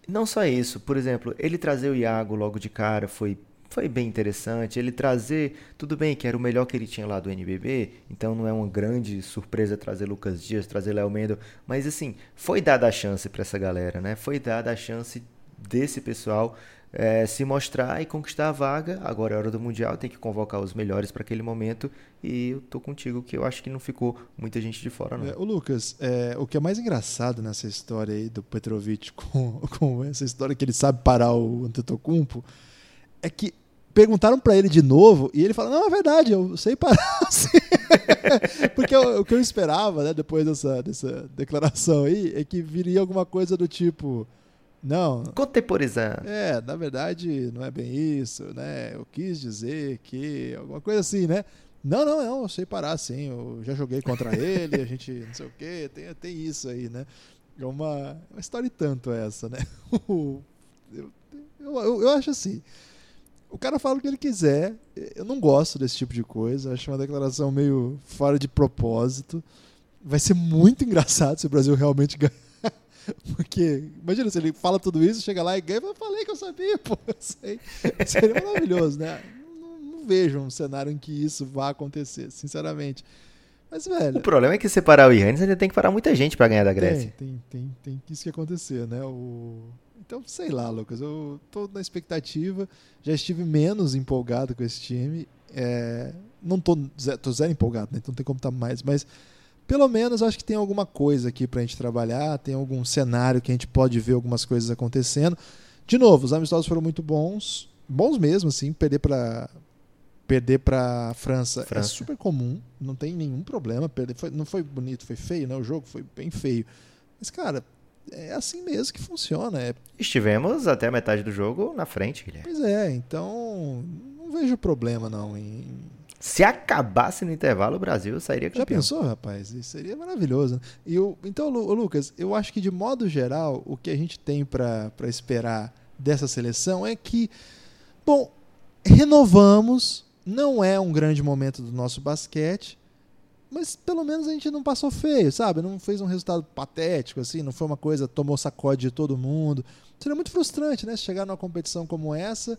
Não só isso, por exemplo, ele trazer o Iago logo de cara foi foi bem interessante. Ele trazer, tudo bem que era o melhor que ele tinha lá do NBB, então não é uma grande surpresa trazer Lucas Dias, trazer Léo Mendel, mas assim, foi dada a chance para essa galera, né? Foi dada a chance desse pessoal é, se mostrar e conquistar a vaga. Agora é hora do Mundial, tem que convocar os melhores para aquele momento. E eu tô contigo que eu acho que não ficou muita gente de fora, não. É, o Lucas, é, o que é mais engraçado nessa história aí do Petrovic com, com essa história que ele sabe parar o Antetokounmpo é que perguntaram para ele de novo e ele fala: Não, é verdade, eu sei parar. Assim. Porque o, o, que eu esperava, né, depois dessa, dessa declaração aí, é que viria alguma coisa do tipo. Não. Contemporizar. É, na verdade, não é bem isso, né? Eu quis dizer que. Alguma coisa assim, né? Não, não, não, eu sei parar sim. Eu já joguei contra ele, a gente não sei o quê, tem, tem isso aí, né? É uma, uma história e tanto essa, né? eu, eu, eu acho assim. O cara fala o que ele quiser. Eu não gosto desse tipo de coisa. Acho uma declaração meio fora de propósito. Vai ser muito engraçado se o Brasil realmente ganhar. Porque, imagina se ele fala tudo isso, chega lá e ganha. Eu falei que eu sabia, pô. Eu sei. Seria maravilhoso, né? Não, não, vejo um cenário em que isso vá acontecer, sinceramente. Mas, velho. O problema é que separar o Yannis ainda tem que parar muita gente para ganhar da Grécia. Tem, tem, tem, tem isso que acontecer, né? O então, sei lá, Lucas, eu tô na expectativa. Já estive menos empolgado com esse time. É, não tô, tô zero empolgado, né? Então não tem como estar tá mais, mas pelo menos acho que tem alguma coisa aqui pra gente trabalhar, tem algum cenário que a gente pode ver algumas coisas acontecendo. De novo, os amistosos foram muito bons, bons mesmo, assim, perder para perder para França, é França, é super comum, não tem nenhum problema. Perder, foi, não foi bonito, foi feio, né? O jogo foi bem feio. Mas, cara, é assim mesmo que funciona. É... Estivemos até a metade do jogo na frente, Guilherme. Pois é, então não vejo problema não em. Se acabasse no intervalo, o Brasil sairia campeão. Já pensou, rapaz? Isso seria maravilhoso. E então, Lucas, eu acho que de modo geral, o que a gente tem para esperar dessa seleção é que, bom, renovamos, não é um grande momento do nosso basquete, mas pelo menos a gente não passou feio, sabe? Não fez um resultado patético, assim, não foi uma coisa, tomou sacode de todo mundo. Seria muito frustrante, né? Chegar numa competição como essa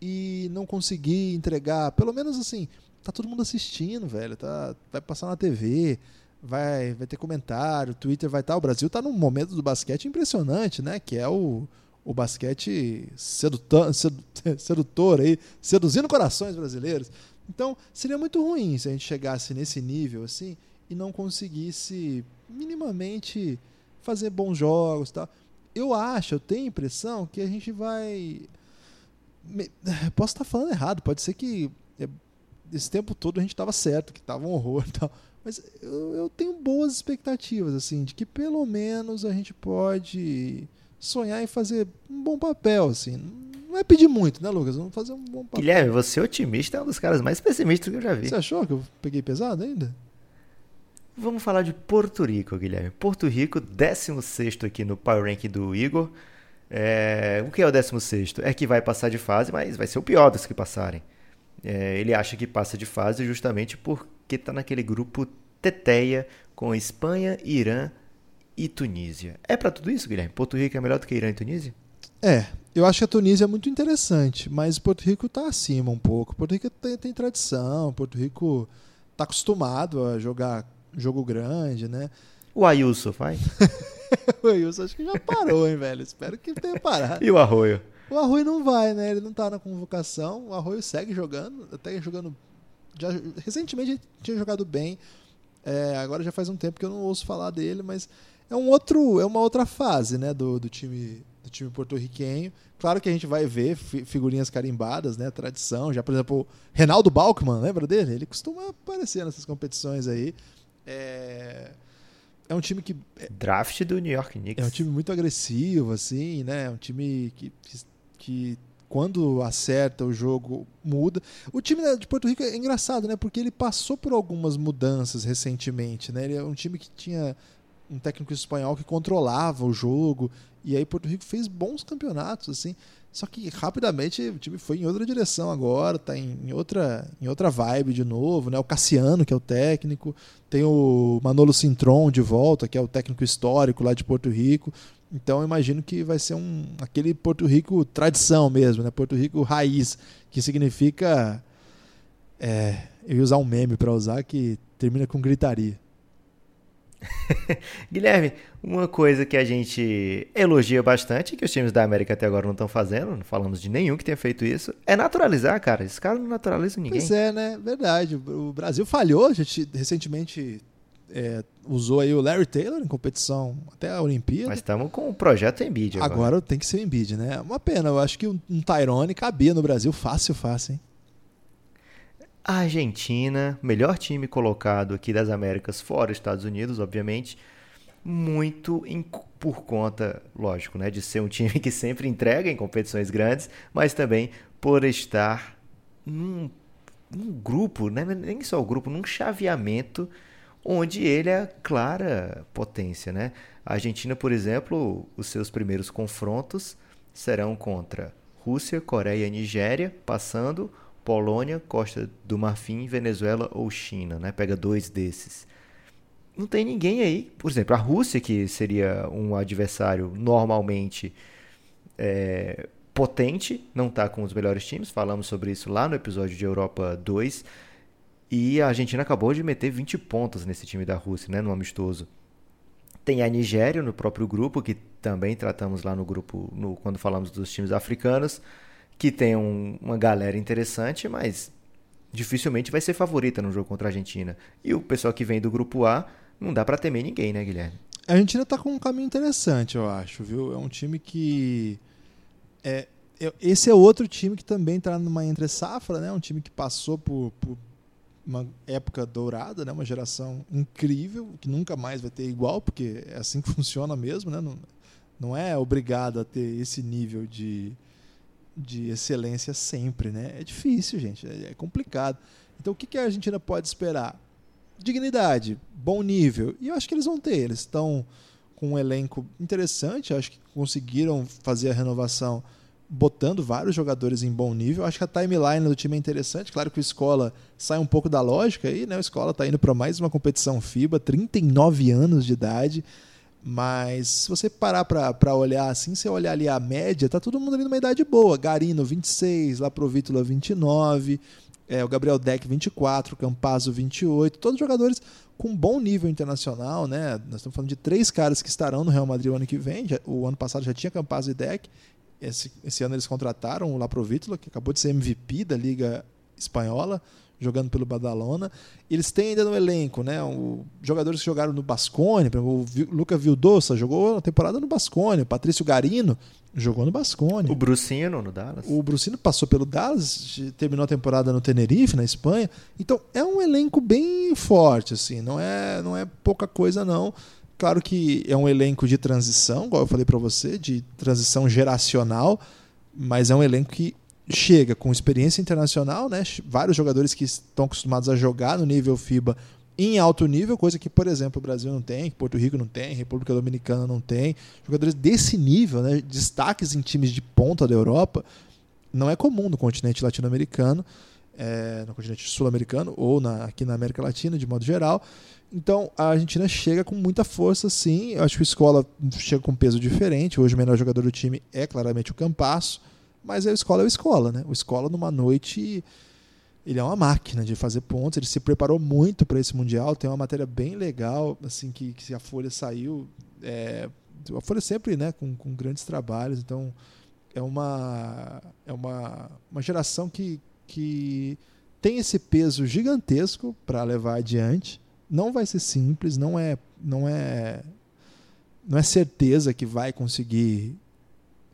e não conseguir entregar, pelo menos assim, tá todo mundo assistindo, velho, tá, vai passar na TV, vai, vai ter comentário, Twitter vai estar. Tá, o Brasil tá num momento do basquete impressionante, né? Que é o, o basquete sedutor, sedutor aí, seduzindo corações brasileiros. Então, seria muito ruim se a gente chegasse nesse nível assim e não conseguisse minimamente fazer bons jogos, tal. Eu acho, eu tenho a impressão que a gente vai posso estar falando errado, pode ser que é, esse tempo todo a gente estava certo, que estava um horror, tal. Mas eu, eu tenho boas expectativas assim, de que pelo menos a gente pode sonhar em fazer um bom papel assim não é pedir muito, né, Lucas? Vamos fazer um bom papel. Guilherme, você é otimista, é um dos caras mais pessimistas que eu já vi. Você achou que eu peguei pesado ainda? Vamos falar de Porto Rico, Guilherme. Porto Rico, 16 aqui no Power Rank do Igor. É... O que é o 16? É que vai passar de fase, mas vai ser o pior dos que passarem. É... Ele acha que passa de fase justamente porque está naquele grupo Teteia com Espanha, Irã e Tunísia. É para tudo isso, Guilherme? Porto Rico é melhor do que Irã e Tunísia? É, eu acho que a Tunísia é muito interessante, mas Porto Rico está acima um pouco. Porto Rico tem, tem tradição, Porto Rico está acostumado a jogar jogo grande, né? O Ayuso vai? o Ayuso acho que já parou, hein, velho? Espero que tenha parado. e o Arroio? O Arroio não vai, né? Ele não está na convocação. O Arroio segue jogando, até jogando. Já, recentemente ele tinha jogado bem. É, agora já faz um tempo que eu não ouço falar dele, mas é um outro, é uma outra fase, né, do, do time do time porto-riquenho. Claro que a gente vai ver figurinhas carimbadas, né, tradição. Já por exemplo, Reinaldo Balkman, lembra dele? Ele costuma aparecer nessas competições aí. É, é um time que é draft do New York Knicks. É um time muito agressivo, assim, né? É um time que, que quando acerta o jogo muda. O time de Porto Rico é engraçado, né? Porque ele passou por algumas mudanças recentemente, né? Ele é um time que tinha um técnico espanhol que controlava o jogo e aí Porto Rico fez bons campeonatos assim. Só que rapidamente o time foi em outra direção agora, tá em, outra, em outra vibe de novo, né? O Cassiano, que é o técnico, tem o Manolo Sintron de volta, que é o técnico histórico lá de Porto Rico. Então eu imagino que vai ser um aquele Porto Rico tradição mesmo, né? Porto Rico raiz, que significa é, eu ia usar um meme para usar que termina com gritaria. Guilherme, uma coisa que a gente elogia bastante, que os times da América até agora não estão fazendo, não falamos de nenhum que tenha feito isso, é naturalizar, cara. Esse cara não naturaliza ninguém. Pois é, né? Verdade. O Brasil falhou, a gente recentemente é, usou aí o Larry Taylor em competição até a Olimpíada. Mas estamos com o projeto Embiid agora. Agora tem que ser o Embiid, né? Uma pena, eu acho que um, um Tyrone cabia no Brasil fácil, fácil, hein? Argentina, melhor time colocado aqui das Américas, fora Estados Unidos, obviamente, muito em, por conta, lógico, né, de ser um time que sempre entrega em competições grandes, mas também por estar num, num grupo, né, nem só o grupo, num chaveamento onde ele é clara potência, né? A Argentina, por exemplo, os seus primeiros confrontos serão contra Rússia, Coreia e Nigéria, passando Polônia, Costa do Marfim, Venezuela ou China, né? Pega dois desses. Não tem ninguém aí. Por exemplo, a Rússia, que seria um adversário normalmente é, potente, não está com os melhores times. Falamos sobre isso lá no episódio de Europa 2. E a Argentina acabou de meter 20 pontos nesse time da Rússia, né? No amistoso. Tem a Nigéria no próprio grupo, que também tratamos lá no grupo no, quando falamos dos times africanos que tem um, uma galera interessante, mas dificilmente vai ser favorita no jogo contra a Argentina. E o pessoal que vem do grupo A, não dá para temer ninguém, né, Guilherme? A Argentina tá com um caminho interessante, eu acho, viu? É um time que é, esse é outro time que também está numa entre safra, né? Um time que passou por, por, uma época dourada, né? Uma geração incrível que nunca mais vai ter igual, porque é assim que funciona mesmo, né? Não, não é obrigado a ter esse nível de, de excelência sempre, né? É difícil, gente, é, é complicado. Então, o que, a Argentina pode esperar? Dignidade, bom nível. E eu acho que eles vão ter. Eles estão com um elenco interessante, acho que conseguiram fazer a renovação botando vários jogadores em bom nível. Acho que a timeline do time é interessante. Claro que o Escola sai um pouco da lógica aí, né? O Escola está indo para mais uma competição FIBA, 39 anos de idade. Mas se você parar para olhar assim, você olhar ali a média, tá todo mundo ali numa idade boa. Garino 26, Laprovítula 29, é, o Gabriel Deck 24, Campazzo 28, todos jogadores com bom nível internacional, né? Nós estamos falando de três caras que estarão no Real Madrid o ano que vem. O ano passado já tinha Campazzo e Deck. Esse, esse ano eles contrataram o Laprovítula, que acabou de ser MVP da Liga Espanhola jogando pelo Badalona. Eles têm ainda no elenco, né? O, jogadores que jogaram no Bascone, o Luca Vildosa jogou a temporada no Bascone, o Patrício Garino jogou no Bascone. O Brucino no Dallas. O Brucino passou pelo Dallas, terminou a temporada no Tenerife, na Espanha. Então é um elenco bem forte, assim, não é, não é pouca coisa não. Claro que é um elenco de transição, igual eu falei para você, de transição geracional, mas é um elenco que chega com experiência internacional, né? Vários jogadores que estão acostumados a jogar no nível FIBA em alto nível, coisa que, por exemplo, o Brasil não tem, Porto Rico não tem, República Dominicana não tem. Jogadores desse nível, né? destaques em times de ponta da Europa, não é comum no continente latino-americano, é, no continente sul-americano ou na, aqui na América Latina, de modo geral. Então a Argentina chega com muita força, sim. Eu acho que a escola chega com um peso diferente. Hoje o melhor jogador do time é claramente o Campasso. Mas a escola é o escola, né? O escola numa noite ele é uma máquina de fazer pontos. Ele se preparou muito para esse mundial. Tem uma matéria bem legal, assim que, que a Folha saiu. É, a Folha sempre, né, com, com grandes trabalhos. Então é uma é uma, uma geração que, que tem esse peso gigantesco para levar adiante. não vai ser simples, não é, não é, não é certeza que vai conseguir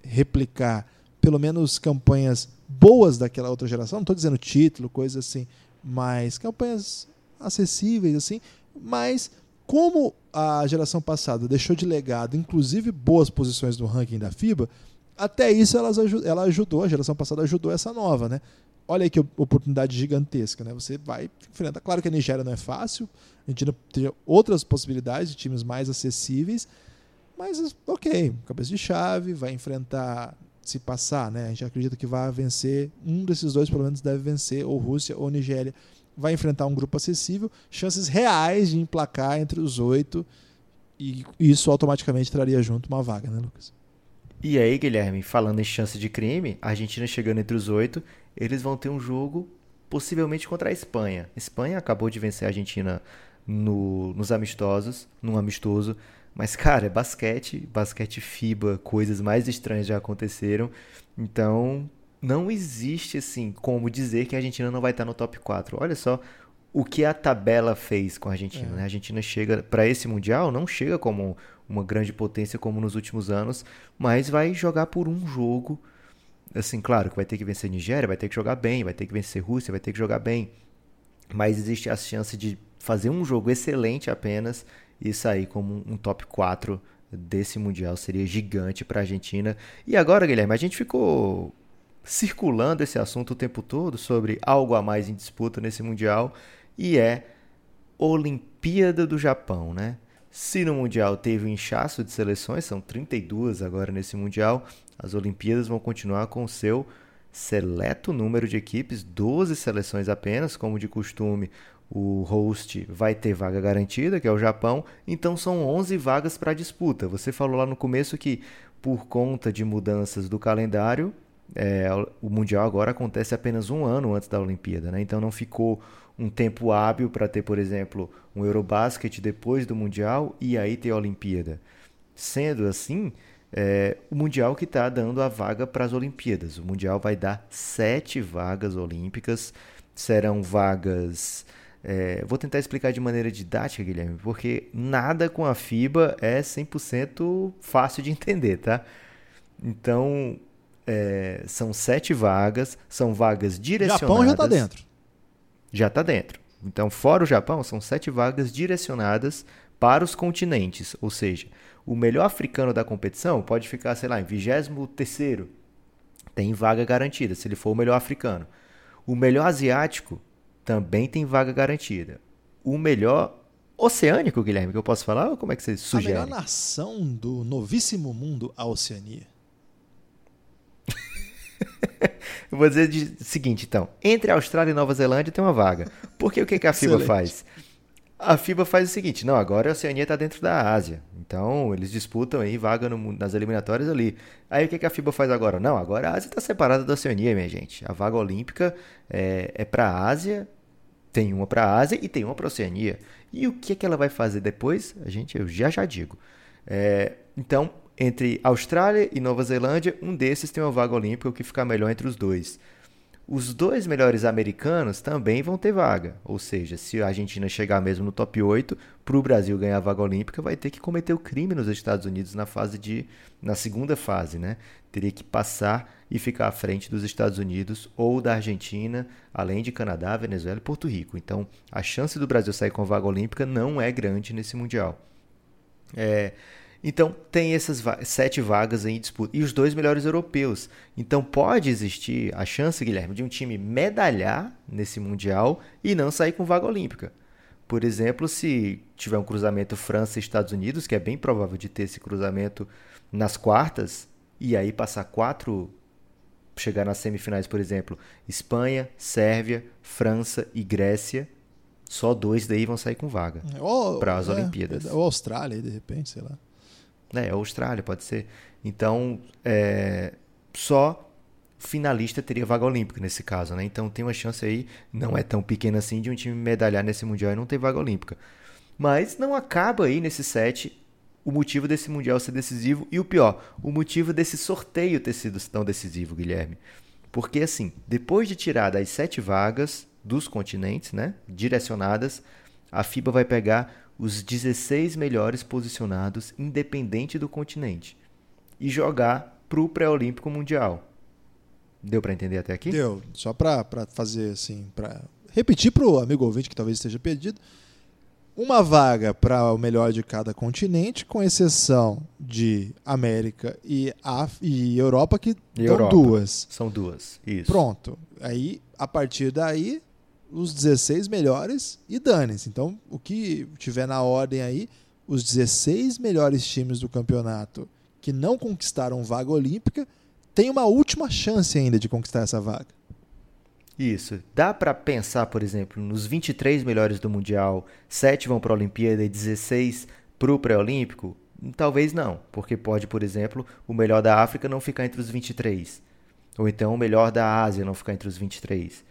replicar pelo menos campanhas boas daquela outra geração. Não estou dizendo título, coisa assim, mas campanhas acessíveis assim. Mas como a geração passada deixou de legado, inclusive boas posições no ranking da FIBA, até isso ela, ela ajudou, a geração passada ajudou essa nova, né? Olha aí que oportunidade gigantesca, né? Você vai enfrentar. Claro que a Nigéria não é fácil, a gente tem outras possibilidades de times mais acessíveis, mas ok, cabeça de chave, vai enfrentar, se passar, né? A gente acredita que vai vencer, um desses dois pelo menos deve vencer, ou Rússia ou Nigéria. Vai enfrentar um grupo acessível, chances reais de emplacar entre os oito, e isso automaticamente traria junto uma vaga, né, Lucas? E aí, Guilherme, falando em chance de crime, a Argentina chegando entre os oito, eles vão ter um jogo possivelmente contra a Espanha. A Espanha acabou de vencer a Argentina no, nos amistosos, num amistoso. Mas, cara, é basquete, basquete FIBA, coisas mais estranhas já aconteceram. Então, não existe, assim, como dizer que a Argentina não vai estar no top 4. Olha só o que a tabela fez com a Argentina. É. Né? A Argentina chega para esse Mundial, não chega como uma grande potência como nos últimos anos, mas vai jogar por um jogo. Assim, claro que vai ter que vencer Nigéria, vai ter que jogar bem, vai ter que vencer Rússia, vai ter que jogar bem. Mas existe a chance de fazer um jogo excelente apenas e sair como um top 4 desse Mundial. Seria gigante para a Argentina. E agora, Guilherme, a gente ficou circulando esse assunto o tempo todo sobre algo a mais em disputa nesse Mundial e é Olimpíada do Japão, né? Se no Mundial teve um inchaço de seleções, são 32 agora nesse Mundial, as Olimpíadas vão continuar com o seu seleto número de equipes, 12 seleções apenas, como de costume. O host vai ter vaga garantida, que é o Japão, então são 11 vagas para disputa. Você falou lá no começo que, por conta de mudanças do calendário, é, o Mundial agora acontece apenas um ano antes da Olimpíada, né? então não ficou um tempo hábil para ter, por exemplo, um Eurobasket depois do Mundial e aí ter a Olimpíada. Sendo assim, é, o Mundial que está dando a vaga para as Olimpíadas. O Mundial vai dar sete vagas olímpicas, serão vagas. É, vou tentar explicar de maneira didática, Guilherme, porque nada com a FIBA é 100% fácil de entender, tá? Então, é, são sete vagas, são vagas direcionadas. Japão já está dentro já está dentro. Então, fora o Japão, são sete vagas direcionadas para os continentes, ou seja, o melhor africano da competição pode ficar, sei lá, em 23 tem vaga garantida, se ele for o melhor africano. O melhor asiático também tem vaga garantida. O melhor oceânico, Guilherme, que eu posso falar, ou como é que você sugere? A melhor nação do novíssimo mundo, a Oceania. Eu vou dizer o seguinte, então. Entre Austrália e Nova Zelândia tem uma vaga. Porque o que, que a FIBA faz? A FIBA faz o seguinte, não, agora a Oceania está dentro da Ásia. Então, eles disputam aí vaga no, nas eliminatórias ali. Aí o que, que a FIBA faz agora? Não, agora a Ásia está separada da Oceania, minha gente. A vaga olímpica é, é para a Ásia, tem uma para a Ásia e tem uma para a Oceania. E o que, que ela vai fazer depois? A gente, eu já já digo. É, então, entre Austrália e Nova Zelândia, um desses tem uma vaga olímpica, o que ficar melhor entre os dois. Os dois melhores americanos também vão ter vaga, ou seja, se a Argentina chegar mesmo no top 8, para o Brasil ganhar a vaga olímpica, vai ter que cometer o crime nos Estados Unidos na fase de na segunda fase, né? Teria que passar e ficar à frente dos Estados Unidos ou da Argentina, além de Canadá, Venezuela e Porto Rico. Então, a chance do Brasil sair com a vaga olímpica não é grande nesse mundial. É, então tem essas va sete vagas em disputa. E os dois melhores europeus. Então pode existir a chance, Guilherme, de um time medalhar nesse Mundial e não sair com vaga olímpica. Por exemplo, se tiver um cruzamento França e Estados Unidos, que é bem provável de ter esse cruzamento nas quartas, e aí passar quatro, chegar nas semifinais, por exemplo, Espanha, Sérvia, França e Grécia, só dois daí vão sair com vaga para as é, Olimpíadas. Ou Austrália, de repente, sei lá. É, Austrália, pode ser. Então, é, só finalista teria vaga olímpica nesse caso, né? Então tem uma chance aí, não é tão pequena assim, de um time medalhar nesse Mundial e não ter vaga olímpica. Mas não acaba aí nesse set o motivo desse Mundial ser decisivo e o pior, o motivo desse sorteio ter sido tão decisivo, Guilherme. Porque assim, depois de tirar das sete vagas dos continentes, né, direcionadas, A FIBA vai pegar os 16 melhores posicionados, independente do continente, e jogar para o pré-olímpico mundial. Deu para entender até aqui? Deu. Só para fazer assim, para repetir para o amigo ouvinte que talvez esteja perdido. Uma vaga para o melhor de cada continente, com exceção de América e, Af e Europa, que Europa. duas. São duas, isso. Pronto. Aí, a partir daí, os 16 melhores e dane-se. Então, o que tiver na ordem aí, os 16 melhores times do campeonato que não conquistaram vaga olímpica tem uma última chance ainda de conquistar essa vaga. Isso. Dá para pensar, por exemplo, nos 23 melhores do Mundial, 7 vão para a Olimpíada e 16 para o pré-olímpico? Talvez não, porque pode, por exemplo, o melhor da África não ficar entre os 23. Ou então o melhor da Ásia não ficar entre os 23.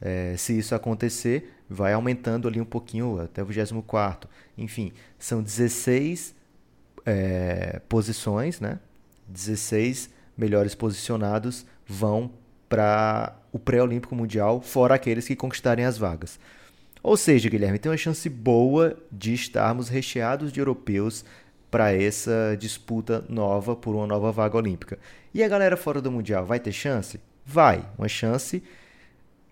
É, se isso acontecer, vai aumentando ali um pouquinho até o 24. Enfim, são 16 é, posições, né? 16 melhores posicionados vão para o pré-olímpico mundial, fora aqueles que conquistarem as vagas. Ou seja, Guilherme, tem uma chance boa de estarmos recheados de europeus para essa disputa nova por uma nova vaga olímpica. E a galera fora do mundial vai ter chance? Vai, uma chance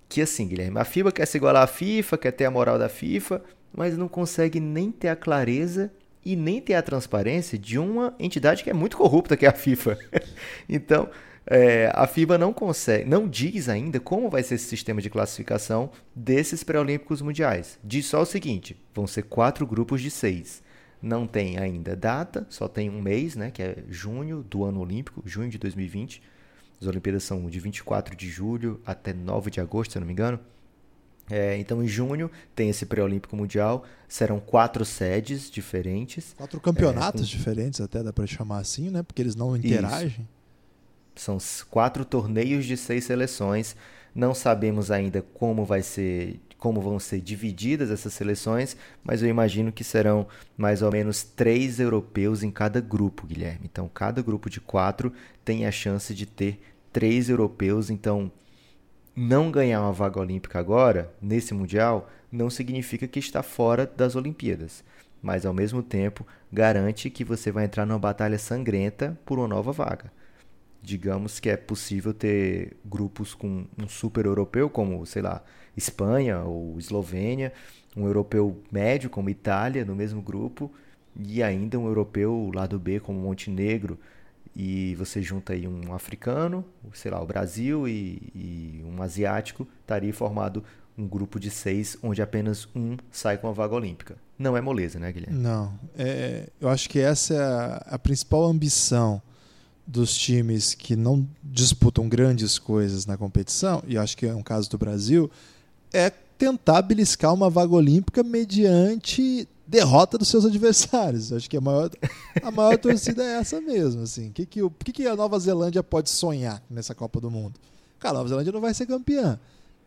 que assim, Guilherme, a FIBA quer se igualar à FIFA, quer ter a moral da FIFA, mas não consegue nem ter a clareza e nem ter a transparência de uma entidade que é muito corrupta, que é a FIFA. então, é, a FIBA não consegue, não diz ainda como vai ser esse sistema de classificação desses pré-olímpicos mundiais. Diz só o seguinte: vão ser quatro grupos de seis. Não tem ainda data, só tem um mês, né, que é junho do ano olímpico, junho de 2020. As Olimpíadas são de 24 de julho até 9 de agosto, se eu não me engano. É, então, em junho, tem esse pré-olímpico mundial. Serão quatro sedes diferentes. Quatro campeonatos é, com... diferentes, até dá para chamar assim, né? Porque eles não interagem. Isso. São quatro torneios de seis seleções. Não sabemos ainda como vai ser, como vão ser divididas essas seleções, mas eu imagino que serão mais ou menos três europeus em cada grupo, Guilherme. Então, cada grupo de quatro tem a chance de ter três europeus. Então, não ganhar uma vaga olímpica agora, nesse Mundial, não significa que está fora das Olimpíadas, mas ao mesmo tempo garante que você vai entrar numa batalha sangrenta por uma nova vaga. Digamos que é possível ter grupos com um super europeu, como, sei lá, Espanha ou Eslovênia, um europeu médio, como Itália, no mesmo grupo, e ainda um europeu lado B, como Montenegro, e você junta aí um africano, sei lá, o Brasil e, e, um asiático, estaria formado um grupo de seis, onde apenas um sai com a vaga olímpica. Não é moleza, né, Guilherme? Não. É, eu acho que essa é a, a principal ambição dos times que não disputam grandes coisas na competição, e acho que é um caso do Brasil, é tentar beliscar uma vaga olímpica mediante derrota dos seus adversários. Acho que a maior, a maior torcida é essa mesmo. Assim. O que, que, o que, que a Nova Zelândia pode sonhar nessa Copa do Mundo? Cara, a Nova Zelândia não vai ser campeã,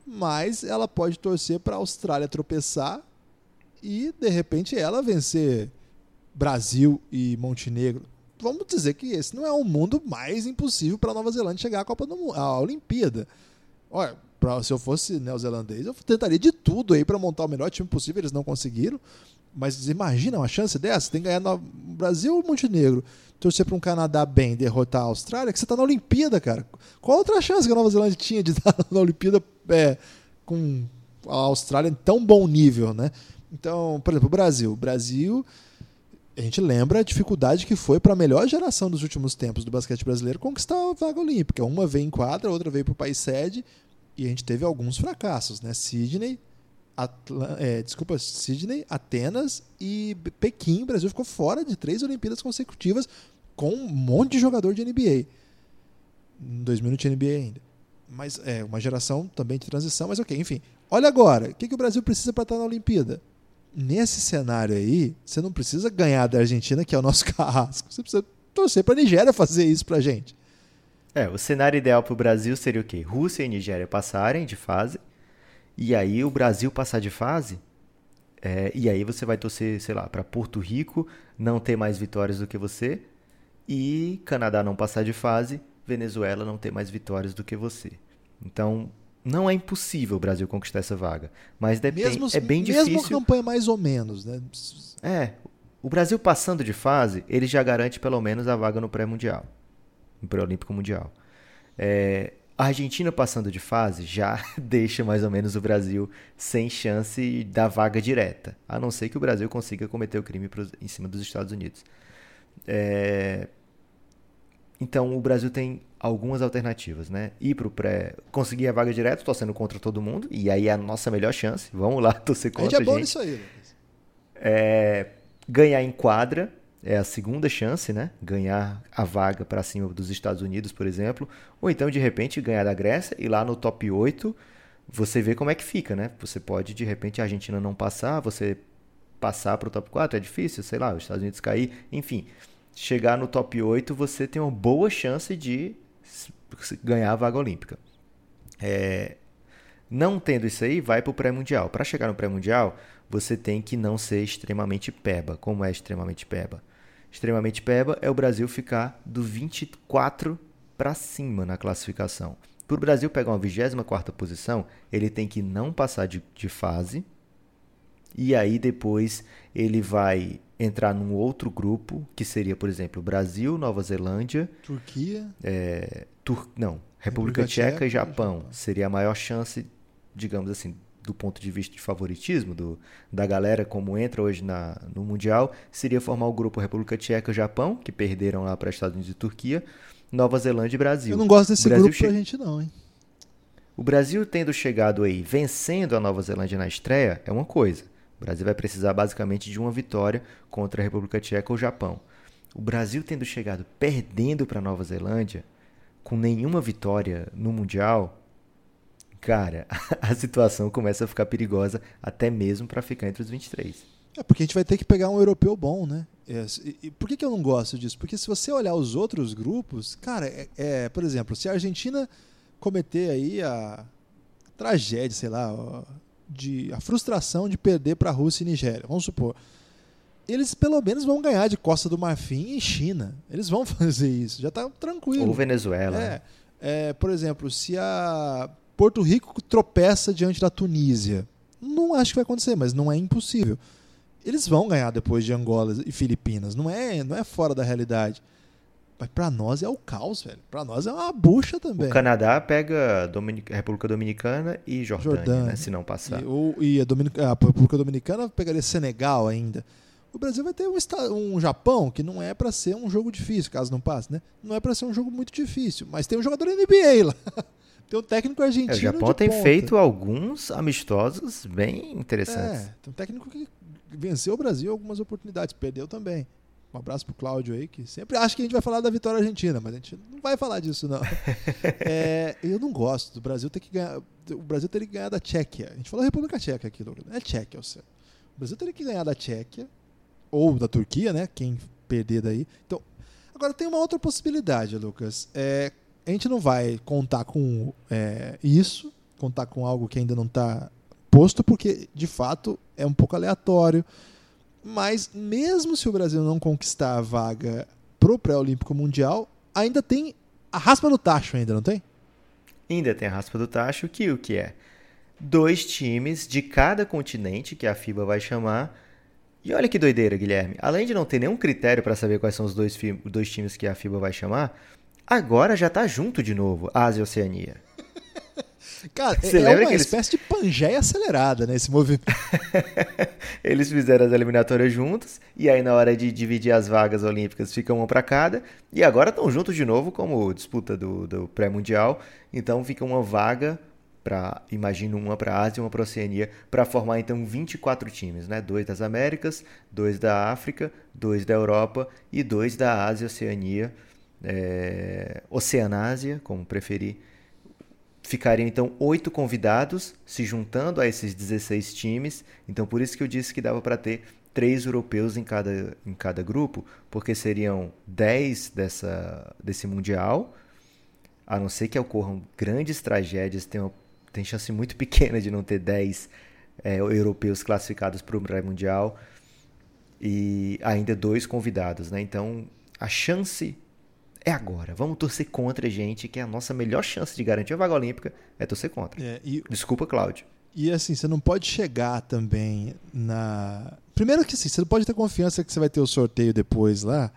mas ela pode torcer para a Austrália tropeçar e, de repente, ela vencer Brasil e Montenegro. Vamos dizer que esse não é o mundo mais impossível para a Nova Zelândia chegar à Copa do Mundo, à Olimpíada. Olha, pra, se eu fosse neozelandês, eu tentaria de tudo aí para montar o melhor time possível. Eles não conseguiram. Mas imagina uma chance dessa? Tem que ganhar no Brasil ou Montenegro. Torcer para um Canadá bem derrotar a Austrália, que você está na Olimpíada, cara. Qual outra chance que a Nova Zelândia tinha de estar na Olimpíada é, com a Austrália em tão bom nível, né? Então, por exemplo, o Brasil. O Brasil, a gente lembra a dificuldade que foi para a melhor geração dos últimos tempos do basquete brasileiro conquistar a vaga olímpica. Uma veio em quadra, outra veio para o país sede, e a gente teve alguns fracassos, né? Sydney, é, desculpa, Sydney, Atenas e Pequim. O Brasil ficou fora de três Olimpíadas consecutivas com um monte de jogador de NBA. Em 2000 não tinha NBA ainda. Mas é uma geração também de transição, mas ok, enfim. Olha agora, o que, que o Brasil precisa para estar na Olimpíada? Nesse cenário aí, você não precisa ganhar da Argentina, que é o nosso carrasco. Você precisa torcer para a Nigéria fazer isso para gente. É, o cenário ideal para o Brasil seria o quê? Rússia e Nigéria passarem de fase e aí o Brasil passar de fase, é, e aí você vai torcer, sei lá, para Porto Rico não ter mais vitórias do que você, e Canadá não passar de fase, Venezuela não ter mais vitórias do que você. Então, não é impossível o Brasil conquistar essa vaga, mas depende, Mesmo, é bem difícil. mesmo campanha mais ou menos, né? É, o Brasil passando de fase, ele já garante pelo menos a vaga no pré-mundial, no pré-olímpico mundial. É, a Argentina passando de fase já deixa mais ou menos o Brasil sem chance da vaga direta, a não ser que o Brasil consiga cometer o crime em cima dos Estados Unidos. É, então o Brasil tem algumas alternativas, né? Ir pro pré, conseguir a vaga direto, torcendo contra todo mundo, e aí é a nossa melhor chance. Vamos lá torcer contra a gente. é bom nisso aí, Lucas. É, ganhar em quadra é a segunda chance, né? Ganhar a vaga para cima dos Estados Unidos, por exemplo, ou então de repente ganhar da Grécia e lá no top 8 você vê como é que fica, né? Você pode de repente a Argentina não passar, você passar para o top 4 é difícil, sei lá, os Estados Unidos cair, enfim chegar no top 8, você tem uma boa chance de ganhar a vaga olímpica. É, não tendo isso aí, vai para o pré-mundial. Para chegar no pré-mundial, você tem que não ser extremamente peba. Como é extremamente peba? Extremamente peba é o Brasil ficar do 24 para cima na classificação. Para o Brasil pegar uma 24 posição, ele tem que não passar de, de fase. E aí depois ele vai entrar num outro grupo, que seria, por exemplo, Brasil, Nova Zelândia, Turquia, é, Tur não, República, República Tcheca, Tcheca, e Japão. Japão. Seria a maior chance, digamos assim, do ponto de vista de favoritismo do, da galera, como entra hoje na, no Mundial, seria formar o grupo República Tcheca Japão, que perderam lá para Estados Unidos e Turquia, Nova Zelândia e Brasil. Eu não gosto desse grupo che... pra gente não, hein? O Brasil tendo chegado aí vencendo a Nova Zelândia na estreia é uma coisa. O Brasil vai precisar basicamente de uma vitória contra a República Tcheca ou Japão. O Brasil tendo chegado perdendo para a Nova Zelândia, com nenhuma vitória no Mundial, cara, a situação começa a ficar perigosa até mesmo para ficar entre os 23. É porque a gente vai ter que pegar um europeu bom, né? É, e, por que, que eu não gosto disso? Porque se você olhar os outros grupos, cara, é, é por exemplo, se a Argentina cometer aí a tragédia, sei lá, de a frustração de perder para a Rússia e Nigéria, vamos supor, eles pelo menos vão ganhar de Costa do Marfim e China. Eles vão fazer isso, já está tranquilo. Ou Venezuela. É, né? é, por exemplo, se a Porto Rico tropeça diante da Tunísia, não acho que vai acontecer, mas não é impossível. Eles vão ganhar depois de Angola e Filipinas, não é, não é fora da realidade. Mas pra nós é o caos, velho. Pra nós é uma bucha também. O Canadá pega Dominic... República Dominicana e Jordânia, Jordânia. Né, se não passar. E, ou, e a, Dominic... a, República Dominicana pegaria Senegal ainda. O Brasil vai ter um, um Japão que não é para ser um jogo difícil, caso não passe, né? Não é para ser um jogo muito difícil, mas tem um jogador NBA lá. tem um técnico argentino. É, o Japão tem ponta. feito alguns amistosos bem interessantes. É, tem um técnico que venceu o Brasil algumas oportunidades, perdeu também. Um abraço pro Cláudio aí, que sempre acha que a gente vai falar da vitória argentina, mas a gente não vai falar disso, não. é, eu não gosto do Brasil ter que ganhar. O Brasil teria que ganhar da Tchequia. A gente falou República Tcheca aqui, Não é Tchequia, o Brasil teria que ganhar da Tchequia, ou da Turquia, né? Quem perder daí. Então, agora tem uma outra possibilidade, Lucas. É, a gente não vai contar com é, isso, contar com algo que ainda não está posto, porque de fato é um pouco aleatório. Mas mesmo se o Brasil não conquistar a vaga pro pré-olímpico mundial, ainda tem a raspa do tacho ainda, não tem? Ainda tem a raspa do tacho, que o que é? Dois times de cada continente que a FIBA vai chamar. E olha que doideira, Guilherme. Além de não ter nenhum critério para saber quais são os dois, dois times que a FIBA vai chamar, agora já tá junto de novo, Ásia e Oceania. Cara, Você é uma eles... espécie de pangeia acelerada nesse né, movimento. eles fizeram as eliminatórias juntos, e aí na hora de dividir as vagas olímpicas fica uma para cada, e agora estão juntos de novo como disputa do, do pré-mundial, então fica uma vaga para, imagino, uma para a Ásia e uma para a Oceania, para formar então 24 times, né? Dois das Américas, dois da África, dois da Europa e dois da Ásia e Oceania, é... Oceanásia, como preferir Ficariam então oito convidados se juntando a esses 16 times. Então por isso que eu disse que dava para ter três europeus em cada, em cada grupo, porque seriam 10 dessa, desse Mundial, a não ser que ocorram grandes tragédias, tem, uma, tem chance muito pequena de não ter 10 é, europeus classificados para o Mundial, e ainda dois convidados. Né? Então a chance é agora. Vamos torcer contra a gente, que é a nossa melhor chance de garantir a vaga olímpica é torcer contra. É, e, Desculpa, Cláudio. e assim, você não pode chegar também na. Primeiro que assim, você não pode ter confiança que você vai ter o sorteio depois lá.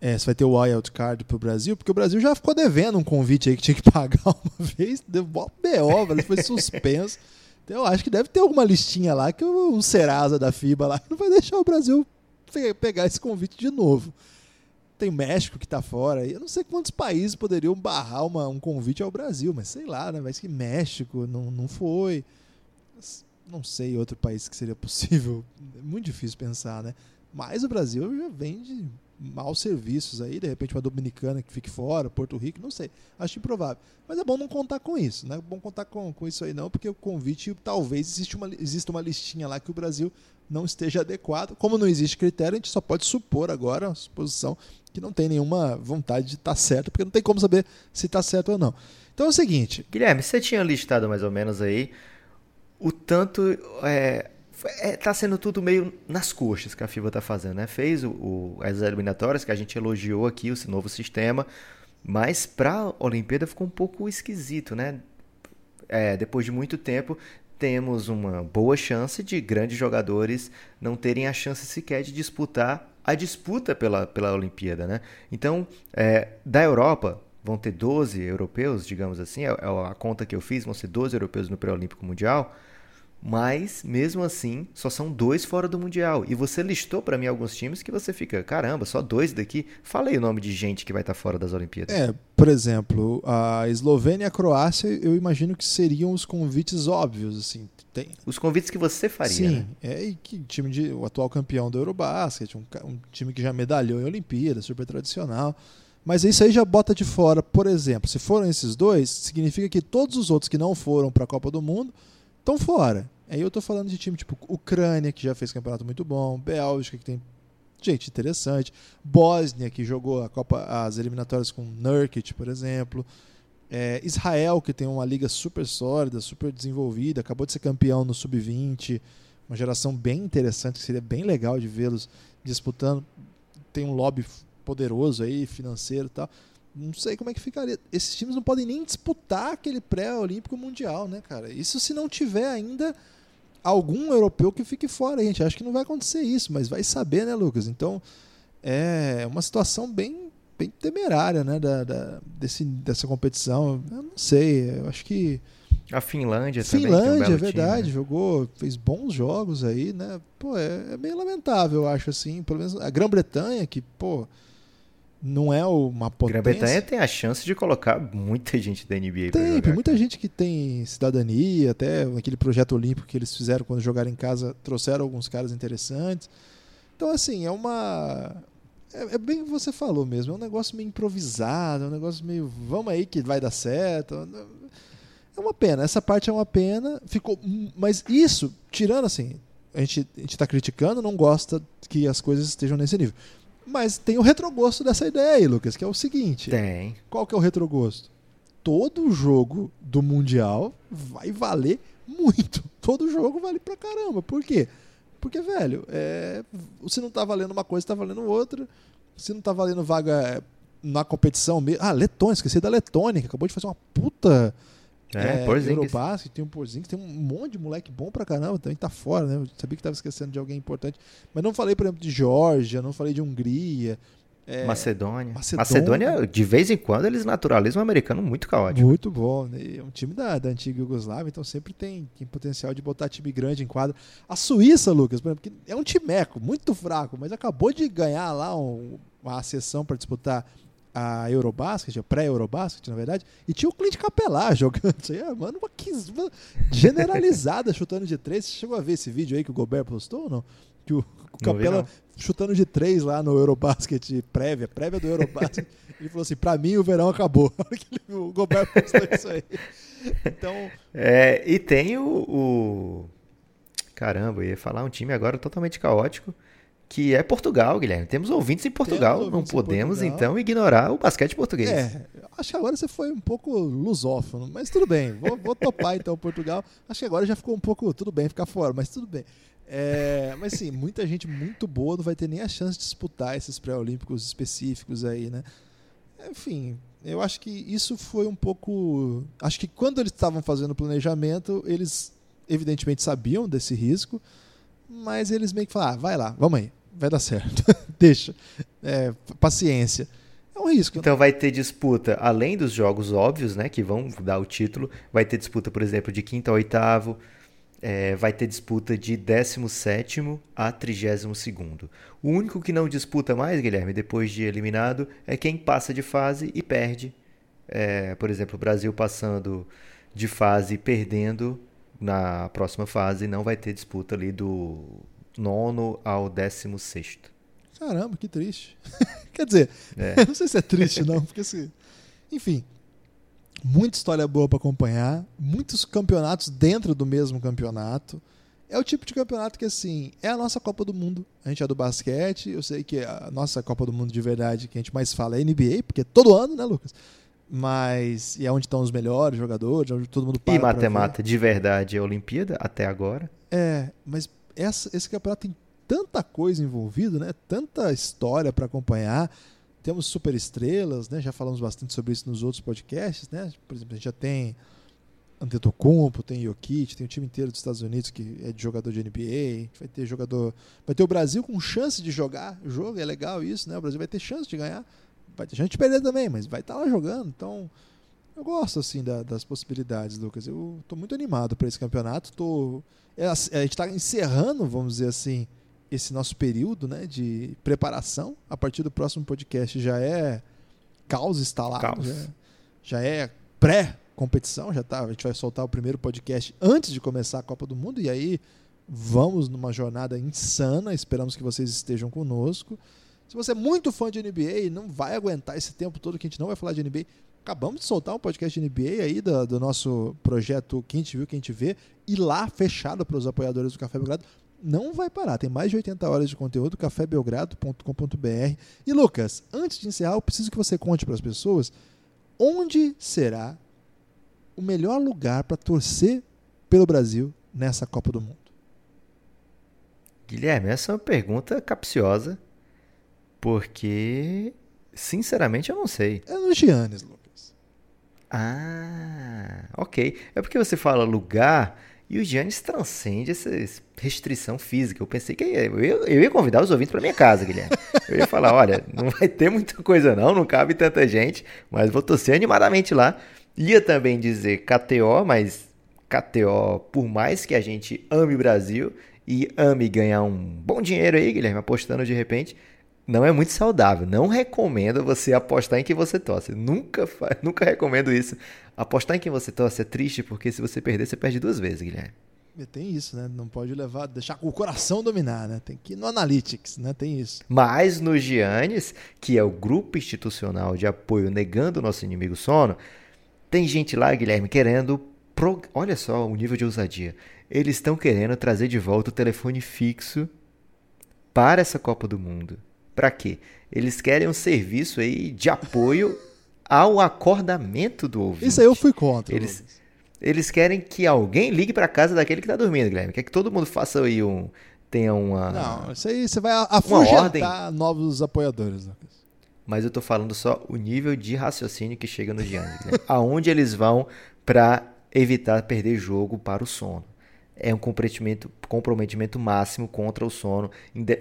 É, você vai ter o wild card pro Brasil, porque o Brasil já ficou devendo um convite aí que tinha que pagar uma vez, deu mó BO, velho, foi suspenso. Então eu acho que deve ter alguma listinha lá que o- um Serasa da FIBA lá que não vai deixar o Brasil pe- pegar esse convite de novo. Tem México que tá fora. Eu não sei quantos países poderiam barrar uma- um convite ao Brasil, mas sei lá, né? Mas que México não, não foi. Não sei outro país que seria possível. É muito difícil pensar, né? Mas o Brasil já vem de maus serviços aí, de repente uma dominicana que fique fora, Porto Rico, não sei. Acho improvável. Mas é bom não contar com isso, não é bom contar com, com isso aí não, porque o convite, talvez existe uma, exista uma listinha lá que o Brasil não esteja adequado. Como não existe critério, a gente só pode supor agora, uma suposição, que não tem nenhuma vontade de estar certo, porque não tem como saber se está certo ou não. Então é o seguinte, Guilherme, você tinha listado mais ou menos aí o tanto. É, é, tá sendo tudo meio nas coxas que a FIBA tá fazendo, né? Fez o, o- as eliminatórias, que a gente elogiou aqui, esse novo sistema, mas pra Olimpíada ficou um pouco esquisito, né? É, depois de muito tempo, temos uma boa chance de grandes jogadores não terem a chance sequer de disputar a disputa pela, pela Olimpíada, né? Então, é, da Europa, vão ter 12 europeus, digamos assim, é, é a conta que eu fiz, vão ser 12 europeus no pré-olímpico mundial, mas mesmo assim, só são dois fora do mundial. E você listou pra mim alguns times que você fica, caramba, só dois daqui. Falei o nome de gente que vai estar fora das Olimpíadas. É, por exemplo, a Eslovênia e a Croácia, eu imagino que seriam os convites óbvios, assim. Tem, Os convites que você faria, Sim, né? é e que time de o atual campeão do Eurobasket, um, um time que já medalhou em Olimpíada, super tradicional. Mas isso aí já bota de fora, por exemplo, se foram esses dois, significa que todos os outros que não foram para a Copa do Mundo estão fora. Aí eu tô falando de time tipo Ucrânia, que já fez campeonato muito bom, Bélgica, que tem gente interessante, Bósnia, que jogou a Copa, as eliminatórias com Nurkic, por exemplo. É, Israel, que tem uma liga super sólida, super desenvolvida, acabou de ser campeão no Sub-20, uma geração bem interessante, que seria bem legal de vê-los disputando. Tem um lobby poderoso aí, financeiro e tal. Não sei como é que ficaria. Esses times não podem nem disputar aquele pré-olímpico mundial, né, cara? Isso se não tiver ainda algum europeu que fique fora. A gente acha que não vai acontecer isso, mas vai saber, né, Lucas? Então é uma situação bem, bem temerária, né, da, da- desse, dessa competição. Eu não sei, eu acho que A Finlândia, também. tem um Finlândia, belo é verdade, time, né? jogou, fez bons jogos aí, né? Pô, é, é meio lamentável, eu acho assim. Pelo menos a Grã-Bretanha, que, pô, não é uma potência. Grã-Bretanha tem a chance de colocar muita gente da NBA Tem, jogar. muita gente que tem cidadania, até aquele projeto olímpico que eles fizeram quando jogaram em casa, trouxeram alguns caras interessantes. Então, assim, é uma. É, é bem o que você falou mesmo, é um negócio meio improvisado, é um negócio meio. Vamos aí que vai dar certo. É uma pena, essa parte é uma pena. Ficou. Mas isso, tirando assim, a gente, a gente tá criticando, não gosta que as coisas estejam nesse nível. Mas tem o retrogosto dessa ideia aí, Lucas, que é o seguinte. Tem. Qual que é o retrogosto? Todo jogo do Mundial vai valer muito. Todo jogo vale pra caramba. Por quê? Porque, velho, é, se não tá valendo uma coisa, tá valendo outra. Se não tá valendo vaga é, na competição mesmo. Ah, Letônia, esqueci da Letônia, que acabou de fazer uma puta É, Porzingis. Eurobasket, tem um Porzingis, tem um monte de moleque bom pra caramba, também tá fora, né? Eu sabia que tava esquecendo de alguém importante. Mas não falei, por exemplo, de Geórgia, não falei de Hungria. é, Macedônia. Macedônia. Macedônia. de vez em quando, eles naturalizam um americano muito caótico. Muito bom. né? É um time da, da antiga Yugoslávia, então sempre tem, tem potencial de botar time grande em quadra. A Suíça, Lucas, por exemplo, que é um timeco, muito fraco, mas acabou de ganhar lá um- uma sessão para disputar a Eurobasket, a pré-Eurobasket, na verdade, e tinha o Clint Capelá jogando. Isso aí, ah, mano, uma, uma generalizada chutando de três. Você chegou a ver esse vídeo aí que o Gobert postou ou não? Que o, Capela chutando de três lá no Eurobasket prévia, prévia do Eurobasket. ele falou assim: pra mim o verão acabou. O Gobert postou isso aí. Então, É, e tem o, o- Caramba, eu ia falar um time agora totalmente caótico, que é Portugal, Guilherme. Temos ouvintes em Portugal, não ouvintes em podemos Portugal. então ignorar o basquete português. é, acho que agora você foi um pouco lusófono, mas tudo bem, vou, vou topar então Portugal. Acho que agora já ficou um pouco, tudo bem ficar fora, mas tudo bem. É, mas sim, muita gente muito boa não vai ter nem a chance de disputar esses pré-olímpicos específicos aí, né? Enfim, eu acho que isso foi um pouco. Acho que quando eles estavam fazendo o planejamento, eles evidentemente sabiam desse risco, mas eles meio que falaram: ah, vai lá, vamos aí, vai dar certo, deixa, é, paciência. É um risco. Então vai ter disputa, além dos jogos óbvios, né, que vão dar o título, vai ter disputa, por exemplo, de quinto a oitavo, é, vai ter disputa de 17 a 32. O único que não disputa mais, Guilherme, depois de eliminado, é quem passa de fase e perde. É, por exemplo, o Brasil passando de fase e perdendo na próxima fase, não vai ter disputa ali do nono ao décimo sexto. Caramba, que triste. Quer dizer, é. não sei se é triste não, porque assim, enfim, muita história boa para acompanhar, muitos campeonatos dentro do mesmo campeonato. É o tipo de campeonato que, assim, é a nossa Copa do Mundo. A gente é do basquete, eu sei que a nossa Copa do Mundo de verdade que a gente mais fala é NBA, porque é todo ano, né, Lucas? Mas e é onde estão os melhores jogadores, é onde todo mundo para. E matemática de verdade é a Olimpíada até agora. É, mas essa, esse campeonato tem tanta coisa envolvida, né? Tanta história para acompanhar. Temos super estrelas, né? Já falamos bastante sobre isso nos outros podcasts, né? Por exemplo, a gente já tem Antetokounmpo, tem Jokic, tem o time inteiro dos Estados Unidos que é de jogador de NBA, vai ter jogador, vai ter o Brasil com chance de jogar jogo, é legal isso, né? O Brasil vai ter chance de ganhar, vai ter chance de perder também, mas vai estar tá lá jogando, então eu gosto assim da, das possibilidades, Lucas. Eu estou muito animado para esse campeonato, tô é, a gente está encerrando, vamos dizer assim, esse nosso período né, de preparação. A partir do próximo podcast já é caos instalado, caos. Já, já é pré-competição, já tá. A gente vai soltar o primeiro podcast antes de começar a Copa do Mundo e aí vamos numa jornada insana. Esperamos que vocês estejam conosco. Se você é muito fã de NBA e não vai aguentar esse tempo todo que a gente não vai falar de NBA, acabamos de soltar um podcast de NBA aí do, do nosso projeto Quem Te Viu, Quem Te Vê, e lá fechado para os apoiadores do Café Belgrado não vai parar. Tem mais de 80 horas de conteúdo, cafébelgrado.com.br. E Lucas, antes de encerrar, eu preciso que você conte para as pessoas onde será o melhor lugar para torcer pelo Brasil nessa Copa do Mundo. Guilherme, essa é uma pergunta capciosa, porque, sinceramente, eu não sei. É no Giannis, Lucas. Ah, ok. É porque você fala lugar e o Giannis transcende essa restrição física. Eu pensei que eu eu ia convidar os ouvintes para minha casa, Guilherme. Eu ia falar: olha, não vai ter muita coisa não, não cabe tanta gente, mas vou torcer animadamente lá. Ia também dizer KTO, mas KTO, por mais que a gente ame o Brasil e ame ganhar um bom dinheiro aí, Guilherme, apostando de repente, não é muito saudável. Não recomendo você apostar em quem você torce. Nunca, nunca recomendo isso. Apostar em quem você torce é triste porque se você perder, você perde duas vezes, Guilherme. Tem isso, né? Não pode levar, deixar o coração dominar, né? Tem que ir no Analytics, né? Tem isso. Mas no Giannis, que é o grupo institucional de apoio negando o nosso inimigo sono, tem gente lá, Guilherme, querendo. Pro... Olha só o nível de ousadia. Eles estão querendo trazer de volta o telefone fixo para essa Copa do Mundo. Para quê? Eles querem um serviço aí de apoio ao acordamento do ouvinte. Isso aí eu fui contra. Eles, eles querem que alguém ligue para casa daquele que está dormindo, Guilherme. Quer que todo mundo faça aí um tenha uma Não, isso aí você vai afugentar novos apoiadores, Lucas. Mas eu tô falando só o nível de raciocínio que chega no Giannis, né? aonde eles vão para evitar perder jogo para o sono é um comprometimento, comprometimento máximo contra o sono,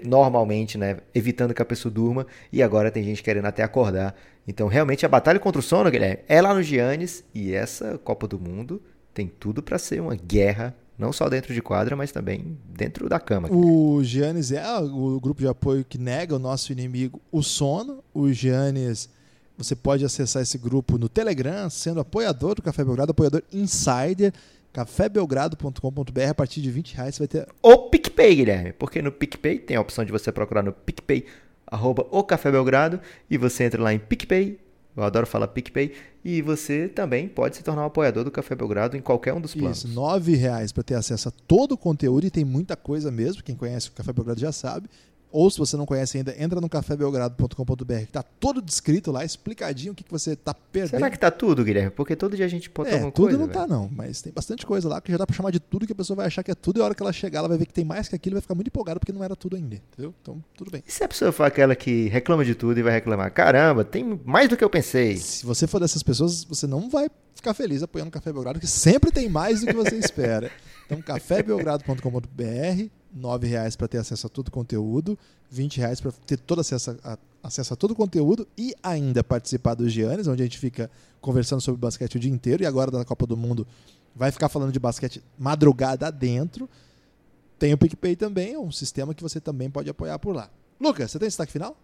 normalmente, né, evitando que a pessoa durma, e agora tem gente querendo até acordar. Então, realmente, a batalha contra o sono, Guilherme, é lá no Giannis, e essa Copa do Mundo tem tudo para ser uma guerra, não só dentro de quadra, mas também dentro da cama. O Giannis é o grupo de apoio que nega o nosso inimigo, o sono. O Giannis, você pode acessar esse grupo no Telegram, sendo apoiador do Café Belgrado, apoiador insider cafébelgrado.com.br a partir de 20 reais você vai ter. O PicPay, Guilherme, porque no PicPay tem a opção de você procurar no PicPay, arroba o Café Belgrado, e você entra lá em PicPay, eu adoro falar PicPay, e você também pode se tornar um apoiador do Café Belgrado em qualquer um dos planos. Isso, R$ reais para ter acesso a todo o conteúdo, e tem muita coisa mesmo, quem conhece o Café Belgrado já sabe. Ou se você não conhece ainda, entra no cafébelgrado.com.br, que tá todo descrito lá, explicadinho o que, que você tá perdendo. Será que tá tudo, Guilherme? Porque todo dia a gente bota é, alguma tudo coisa. não velho. tá não, mas tem bastante coisa lá que já dá pra chamar de tudo que a pessoa vai achar que é tudo e a hora que ela chegar ela vai ver que tem mais que aquilo e vai ficar muito empolgada porque não era tudo ainda, entendeu? Então, tudo bem. E se a pessoa for aquela que reclama de tudo e vai reclamar, caramba, tem mais do que eu pensei. Se você for dessas pessoas, você não vai ficar feliz apoiando o Café Belgrado, que sempre tem mais do que você espera. Então, cafébelgrado.com.br, R$ reais para ter acesso a todo o conteúdo, R$ reais para ter todo acesso a, acesso a todo o conteúdo e ainda participar dos Giannis, onde a gente fica conversando sobre basquete o dia inteiro e agora da Copa do Mundo vai ficar falando de basquete madrugada dentro. Tem o PicPay também, é um sistema que você também pode apoiar por lá. Lucas, você tem destaque final?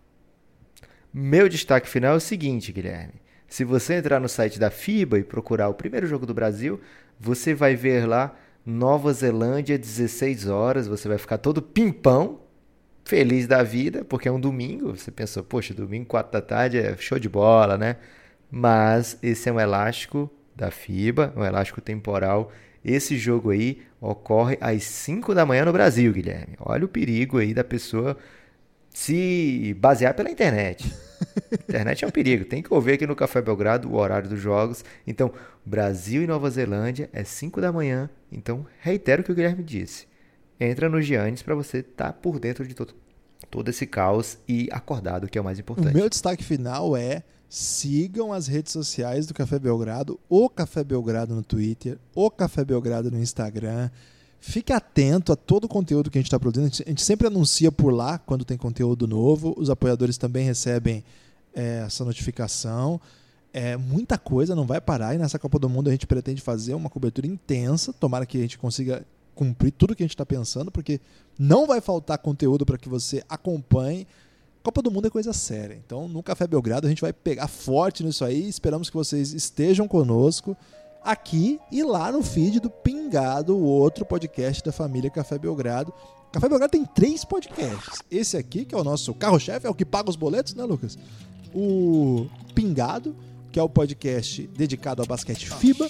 Meu destaque final é o seguinte, Guilherme. Se você entrar no site da FIBA e procurar o primeiro jogo do Brasil, você vai ver lá Nova Zelândia, 16 horas. Você vai ficar todo pimpão, feliz da vida, porque é um domingo. Você pensou, poxa, domingo, 4 da tarde é show de bola, né? Mas esse é um elástico da FIBA, um elástico temporal. Esse jogo aí ocorre às 5 da manhã no Brasil, Guilherme. Olha o perigo aí da pessoa se basear pela internet. Internet é um perigo. Tem que ouvir aqui no Café Belgrado o horário dos jogos. Então, Brasil e Nova Zelândia é 5 da manhã. Então, reitero o que o Guilherme disse. Entra no Giannis para você estar tá por dentro de todo, todo esse caos e acordado, que é o mais importante. O meu destaque final é sigam as redes sociais do Café Belgrado, o Café Belgrado no Twitter, o Café Belgrado no Instagram. Fique atento a todo o conteúdo que a gente está produzindo. A gente sempre anuncia por lá quando tem conteúdo novo. Os apoiadores também recebem é, essa notificação. É, muita coisa não vai parar e nessa Copa do Mundo a gente pretende fazer uma cobertura intensa. Tomara que a gente consiga cumprir tudo que a gente está pensando, porque não vai faltar conteúdo para que você acompanhe. Copa do Mundo é coisa séria. Então, no Café Belgrado, a gente vai pegar forte nisso aí. Esperamos que vocês estejam conosco aqui e lá no feed do Pingado, o outro podcast da família Café Belgrado. Café Belgrado tem três podcasts. Esse aqui, que é o nosso carro-chefe, é o que paga os boletos, né, Lucas? O Pingado, que é o podcast dedicado ao basquete FIBA.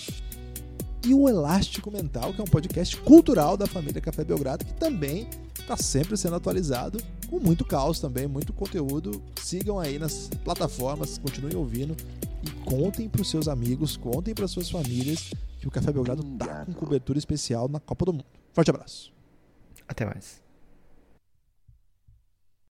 E o Elástico Mental, que é um podcast cultural da família Café Belgrado, que também está sempre sendo atualizado, com muito caos também, muito conteúdo. Sigam aí nas plataformas, continuem ouvindo e contem para os seus amigos, contem para suas famílias que o Café Belgrado tá com cobertura especial na Copa do Mundo. Forte abraço. Até mais.